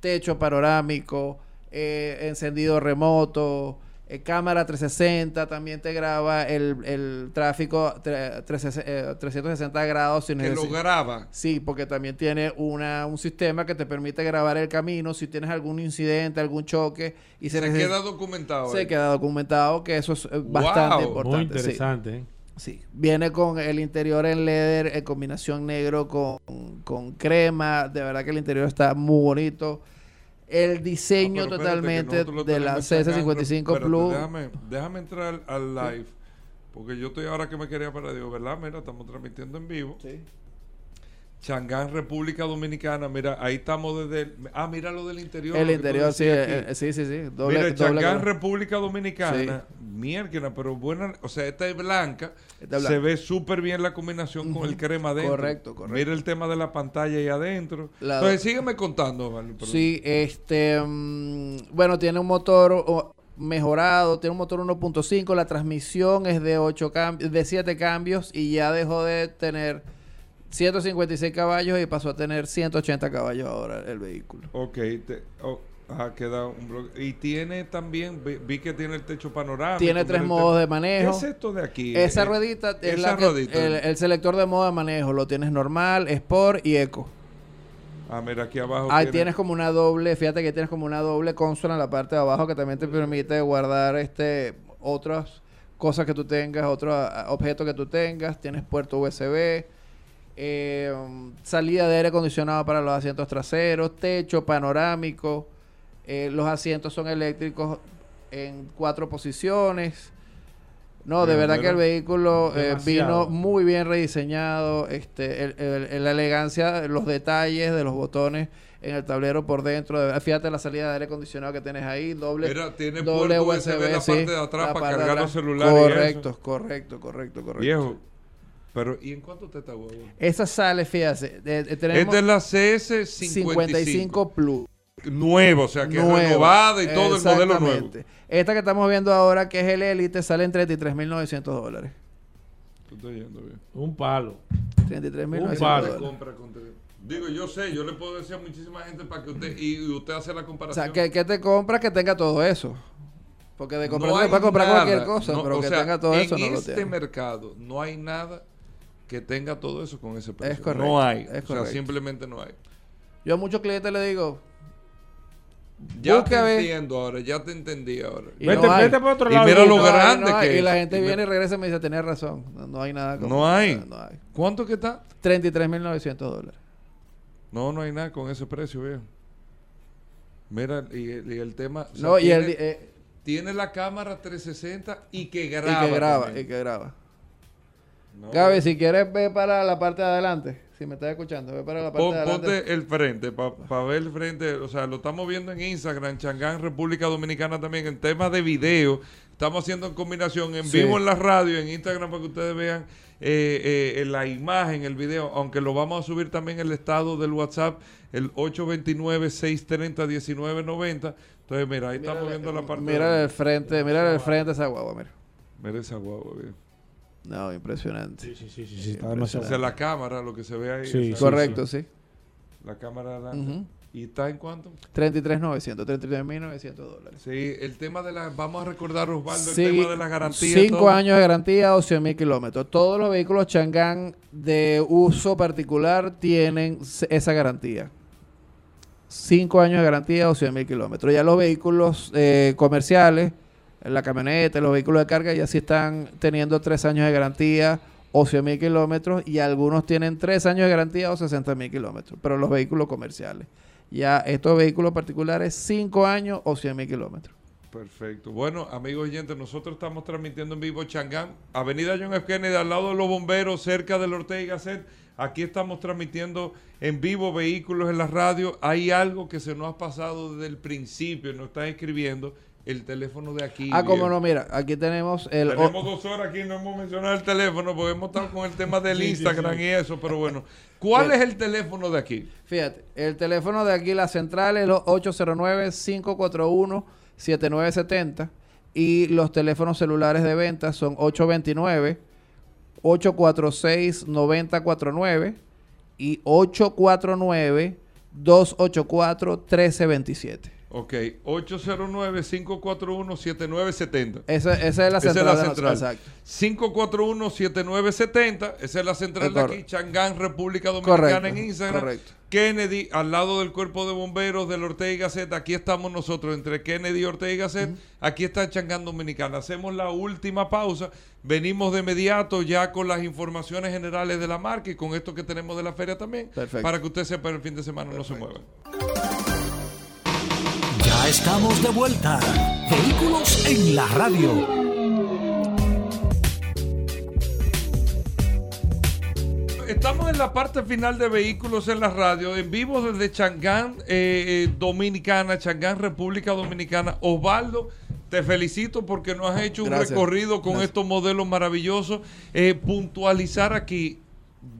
Techo panorámico. eh, encendido remoto. Eh, cámara 360 también te graba el, el tráfico tre- 360, eh, 360 grados sin que lo graba. Sí, porque también tiene una, un sistema que te permite grabar el camino si tienes algún incidente, algún choque y se, Se queda documentado. se queda documentado que eso es eh, bastante Wow, importante. Muy sí. interesante. ¿eh? Sí, viene con el interior en leather, en combinación negro con, con crema. De verdad que el interior está muy bonito. El diseño Ah, que totalmente de la tenemos en Chang'an. CS55 Espérate, Plus. Déjame, déjame entrar al live. Porque yo estoy ahora que me quería para Dios, ¿verdad? Mira, estamos transmitiendo en vivo. Sí. Changán, República Dominicana. Mira, ahí estamos desde. el- ah, mira lo del interior. El interior, sí, eh, eh, sí, sí, sí. Doble, Mira, doble Changán, color. República Dominicana. Mierda, pero buena. O sea, esta es blanca. Esta es Se ve súper bien la combinación con el crema adentro. Correcto, correcto. Mira el tema de la pantalla ahí adentro. La- Entonces, sígueme contando, ¿vale? Sí, este, mm, bueno, tiene un motor mejorado, tiene un motor 1.5, la transmisión es de 8 cambios, de 7 cambios y ya dejó de tener 156 caballos y pasó a tener 180 caballos ahora el vehículo. Ok, te, oh, ajá, queda un bloque. Y tiene también, vi, vi que tiene el techo panorámico. Tiene tres modos de manejo. ¿Qué es esto de aquí? Esa Eh, ruedita es esa la que- ruedita. el, el selector de modo de manejo, lo tienes normal, Sport y Eco. Ah, mira, aquí abajo. Ahí tiene- tienes como una doble, fíjate que tienes como una doble consola en la parte de abajo que también te permite guardar este otras cosas que tú tengas, otros objetos que tú tengas. Tienes puerto USB, eh, salida de aire acondicionado para los asientos traseros, techo panorámico. eh, los asientos son eléctricos en cuatro posiciones. No, de verdad que el vehículo eh, vino muy bien rediseñado. Este, el- el- el- la elegancia, los detalles de los botones en el tablero por dentro. de- Fíjate la salida de aire acondicionado que tienes ahí, doble, Mira, tiene doble USB en la sí, parte de atrás para cargar los celulares. Correcto, correcto, correcto, correcto. Viejo. Pero, ¿y en cuánto te está huevo? Esa sale, fíjate, de- de- tenemos Esta es la CS55. 55 Plus. Nuevo, o sea, que es nuevo. renovada y todo el modelo nuevo. Exactamente. Esta que estamos viendo ahora, que es el Elite, sale en 33.900 dólares. Tú estás yendo bien. Un palo. 33.900 palo. dólares. Compra con tele- Digo, yo sé, yo le puedo decir a muchísima gente para que usted, y usted hace la O comparación. sea, que, que te compras que tenga todo eso. Porque de comprar No puede comprar nada, cualquier cosa, no, pero o que sea, tenga todo eso en no lo este tiene. mercado no hay nada que tenga todo eso con ese precio. correcto, No hay. es o sea, simplemente no hay. Yo a muchos clientes le digo, Ya te entiendo ahora, ya te entendí ahora. Y vete, no hay. vete por otro Y lado. mira y- lo no hay, grande no hay. que Y la es. gente Y viene me- y regresa y me dice, tenés razón, no, no hay nada como No hay. No, hay. ¿Cuánto que está? 33.900 dólares. No, no hay nada con ese precio, viejo. Mira, y, el- y el tema. o sea, No, y tiene, el, eh, tiene la cámara 360 y que y graba. que graba, también. y que graba. No, Gaby, si quieres, ve para la parte de adelante. Si me estás escuchando, ve para la parte Pon- de adelante. ponte el frente, para ver el frente. O sea, lo estamos viendo en Instagram, Changán, República Dominicana también. En tema de video, estamos haciendo en combinación en Sí. vivo en la radio, en Instagram, para que ustedes vean eh, eh, la imagen, el video. Aunque lo vamos a subir también en el estado del WhatsApp, el 829-630-1990. Entonces, mira, ahí estamos viendo la parte. Mira el frente, mira el frente de esa guagua, mira. Mira esa guagua, bien. No, impresionante. Sí, sí, sí, sí, sí, está O demasiado. sea, la cámara, lo que se ve ahí. Sí, Correcto, sí. La cámara adelante. Ujú. ¿Y está en cuánto? 33.900, 33.900 dólares. Sí, el tema de la. Vamos a recordar, Osvaldo, Sí, el tema de la garantía. Cinco todo. años de garantía o 100 mil kilómetros. Todos los vehículos Changán de uso particular tienen esa garantía. Cinco años de garantía o 100 mil kilómetros. Ya los vehículos eh, comerciales, la camioneta, los vehículos de carga ya sí están teniendo tres años de garantía o 100 mil kilómetros y algunos tienen tres años de garantía o 60 mil kilómetros. Pero los vehículos comerciales. Ya estos vehículos particulares, cinco años o 100 mil kilómetros. Perfecto. Bueno, amigos oyentes, nosotros estamos transmitiendo en vivo Changán, Avenida John F. Kennedy, al lado de los bomberos, cerca del Ortega y Gasset. Aquí estamos transmitiendo en vivo vehículos en la radio. Hay algo que se nos ha pasado desde el principio, nos están escribiendo el teléfono de aquí. Ah, como no, mira, aquí tenemos el... Tenemos dos horas aquí, no hemos mencionado el teléfono porque hemos estado con el tema del Instagram y eso, pero bueno. ¿Cuál es el teléfono de aquí? Fíjate, el teléfono de aquí, la central, es los 809-541-7970. Y los teléfonos celulares de venta son 829-846-9049 y 849-284-1327. Ok, 809-541-7970. Esa, esa es la Esa es central. la central. Exacto. 541-7970. Esa es la central Es de aquí. Changán, República Dominicana Correcto, en Instagram. correcto. Kennedy, al lado del cuerpo de bomberos del Ortega y Gasset. Aquí estamos nosotros, entre Kennedy y Ortega y Gasset. Aquí está Changán Dominicana. Hacemos la última pausa. Venimos de inmediato ya con las informaciones generales de la marca y con esto que tenemos de la feria también. Perfecto. Para que usted sepa el fin de semana no se mueva. Ya estamos de vuelta. Vehículos en la radio. Estamos en la parte final de Vehículos en la Radio, en vivo desde Changán, eh, eh, Dominicana, Changán, República Dominicana. Osvaldo, te felicito porque nos has hecho un Gracias. recorrido con Gracias. estos modelos maravillosos. Eh, puntualizar aquí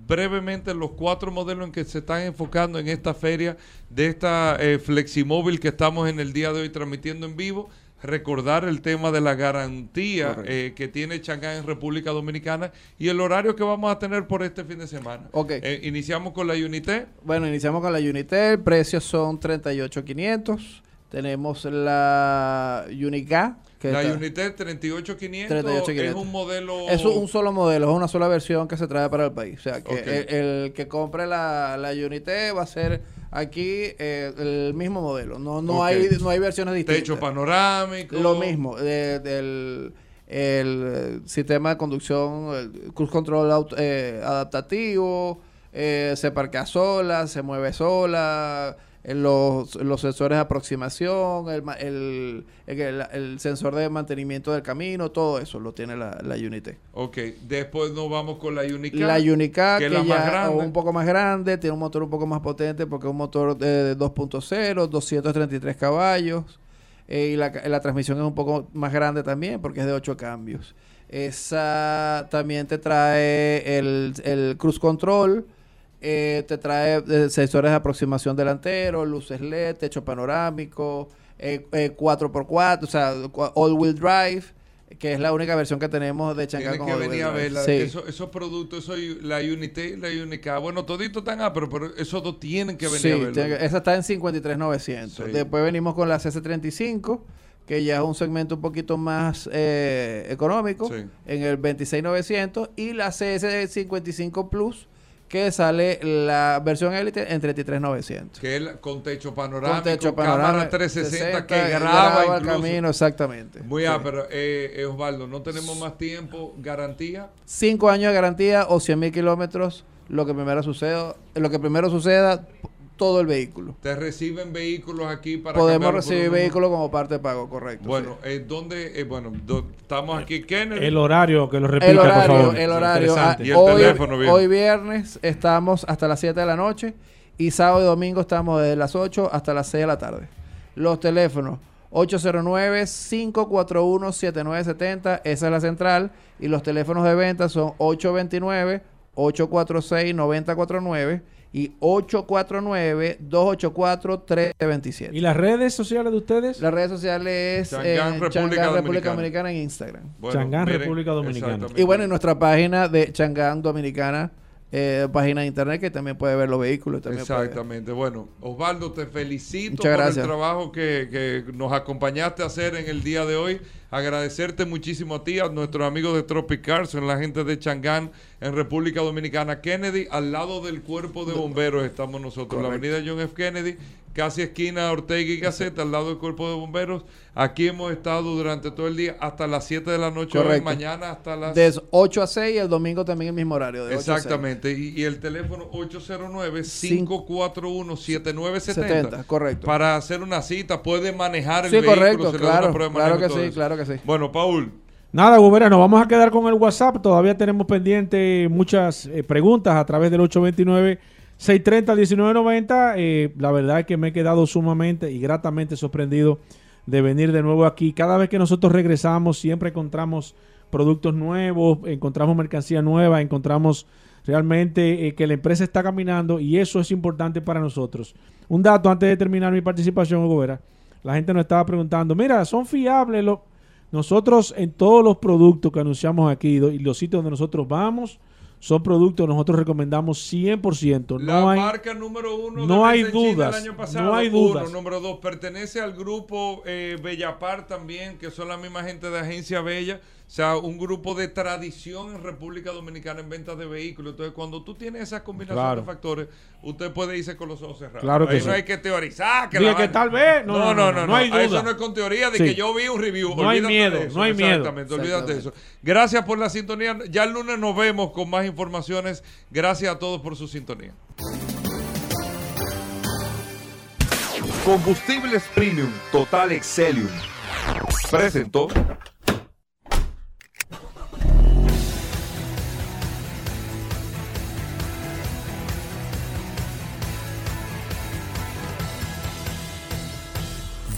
brevemente los cuatro modelos en que se están enfocando en esta feria de esta eh, Fleximóvil que estamos en el día de hoy transmitiendo en vivo. Recordar el tema de la garantía eh, que tiene Changán en República Dominicana y el horario que vamos a tener por este fin de semana. Ok. Eh, iniciamos con la Unité. Bueno, iniciamos con la Unitel. Precios son 38,500. Tenemos la Unica, la está- Unité 38500 38500. es un modelo. Es un solo modelo, es una sola versión que se trae para el país. O sea, que el, el que compre la, la Unité va a ser aquí eh, el mismo modelo. No, no, hay, no hay versiones distintas. Techo panorámico. Lo mismo, de- del el, sistema de conducción, el cruise control auto- eh, adaptativo, eh, se parquea sola, se mueve sola, los, los sensores de aproximación, el, el, el, sensor de mantenimiento del camino, todo eso lo tiene la, la Unity. Ok, después nos vamos con la Unicat. La Unicat, que que, es la más grande. un poco más grande, tiene un motor un poco más potente porque es un motor de, de 2.0, 233 caballos. eh, y la, la transmisión es un poco más grande también porque es de 8 cambios. Esa también te trae el, el cruise control, eh, te trae eh, sensores de aproximación delantero, luces LED, techo panorámico, eh, eh, 4x4, o sea, all-wheel drive, que es la única versión que tenemos de Chang'an con que venir a drive. ver la- Sí. eso- esos productos, eso, la Unité y la Unicat. Bueno, todito están ah, pero, pero esos dos tienen que venir Sí, a que- esa está en 53,900. Sí. Después venimos con la CS35, que ya es un segmento un poquito más eh, económico, en el 26,900. Y la CS55 Plus, que sale la versión Elite en 33,900. Que es con techo panorámico, Con techo cámara panorámico, 360 que 60, graba, el camino, exactamente. Muy Sí. ah, pero eh, eh, Osvaldo, no tenemos más tiempo, garantía. Cinco años de garantía o 100 mil kilómetros, lo que primero suceda, lo que primero suceda, todo el vehículo. Te reciben vehículos aquí para Podemos por recibir vehículos como parte de pago, correcto. Bueno, sí. eh, ¿dónde? eh, bueno, do- estamos aquí, Kennedy. El horario, que lo repita, El por horario, favor. el horario. ah. Y el hoy, teléfono, bien. hoy viernes estamos hasta las 7 de la noche y sábado y domingo estamos desde las 8 hasta las 6 de la tarde. Los teléfonos 809-541-7970, esa es la central, y los teléfonos de venta son 829-846-9049 y 849-284-1327. ¿Y las redes sociales de ustedes? Las redes sociales Chang'an, en República Chang'an, Dominicana. República Dominicana en Instagram. Bueno, Chang'an, República Dominicana. Y bueno, en nuestra página de Chang'an Dominicana, eh, página de internet, que también puede ver los vehículos. También puede- Exactamente. Bueno, Osvaldo, te felicito Muchas por gracias. el trabajo que, que nos acompañaste a hacer en el día de hoy. Agradecerte muchísimo a ti, a nuestros amigos de Tropic Cars, en la gente de Changán, en República Dominicana. Kennedy, al lado del cuerpo de bomberos estamos nosotros, la avenida John F. Kennedy, casi esquina Ortega y Gaceta, al lado del cuerpo de bomberos. Aquí hemos estado durante todo el día, hasta las 7 de la noche, hoy, mañana hasta las... De 8 a 6 y el domingo también el mismo horario. De 8 a 6. Exactamente, y, y el teléfono 809-541-7970. 70, correcto. Para hacer una cita, puede manejar el Sí, vehículo. correcto, claro, claro que sí, claro que sí. Bueno, Paul, Nada, Gobera, nos vamos a quedar con el WhatsApp. Todavía tenemos pendiente muchas eh, preguntas a través del 829-630-1990. Eh, la verdad es que me he quedado sumamente y gratamente sorprendido de venir de nuevo aquí. Cada vez que nosotros regresamos, siempre encontramos productos nuevos, encontramos mercancía nueva, encontramos realmente eh, que la empresa está caminando y eso es importante para nosotros. Un dato antes de terminar mi participación, Hugo Vera. La gente nos estaba preguntando, mira, ¿son fiables los...? Nosotros en todos los productos que anunciamos aquí y los sitios donde nosotros vamos, son productos que nosotros recomendamos 100%. la No hay, marca número uno no de hay dudas, año pasado, no hay uno. dudas. Número dos, pertenece al grupo eh, Bellapar también, que son la misma gente de Agencia Bella. O sea, un grupo de tradición en República Dominicana en ventas de vehículos. Entonces, cuando tú tienes esa combinación Claro. de factores, usted puede irse con los ojos cerrados. Claro que Ahí sí. no hay que teorizar. Que la que tal vez, no, No, no, no. no hay Ah, Eso duda. no es con teoría de Sí. que yo vi un review. No hay miedo, de eso. no hay miedo. Exactamente, olvídate de eso. Gracias por la sintonía. Ya el lunes nos vemos con más informaciones. Gracias a todos por su sintonía. Combustibles Premium Total Excelium. Presentó.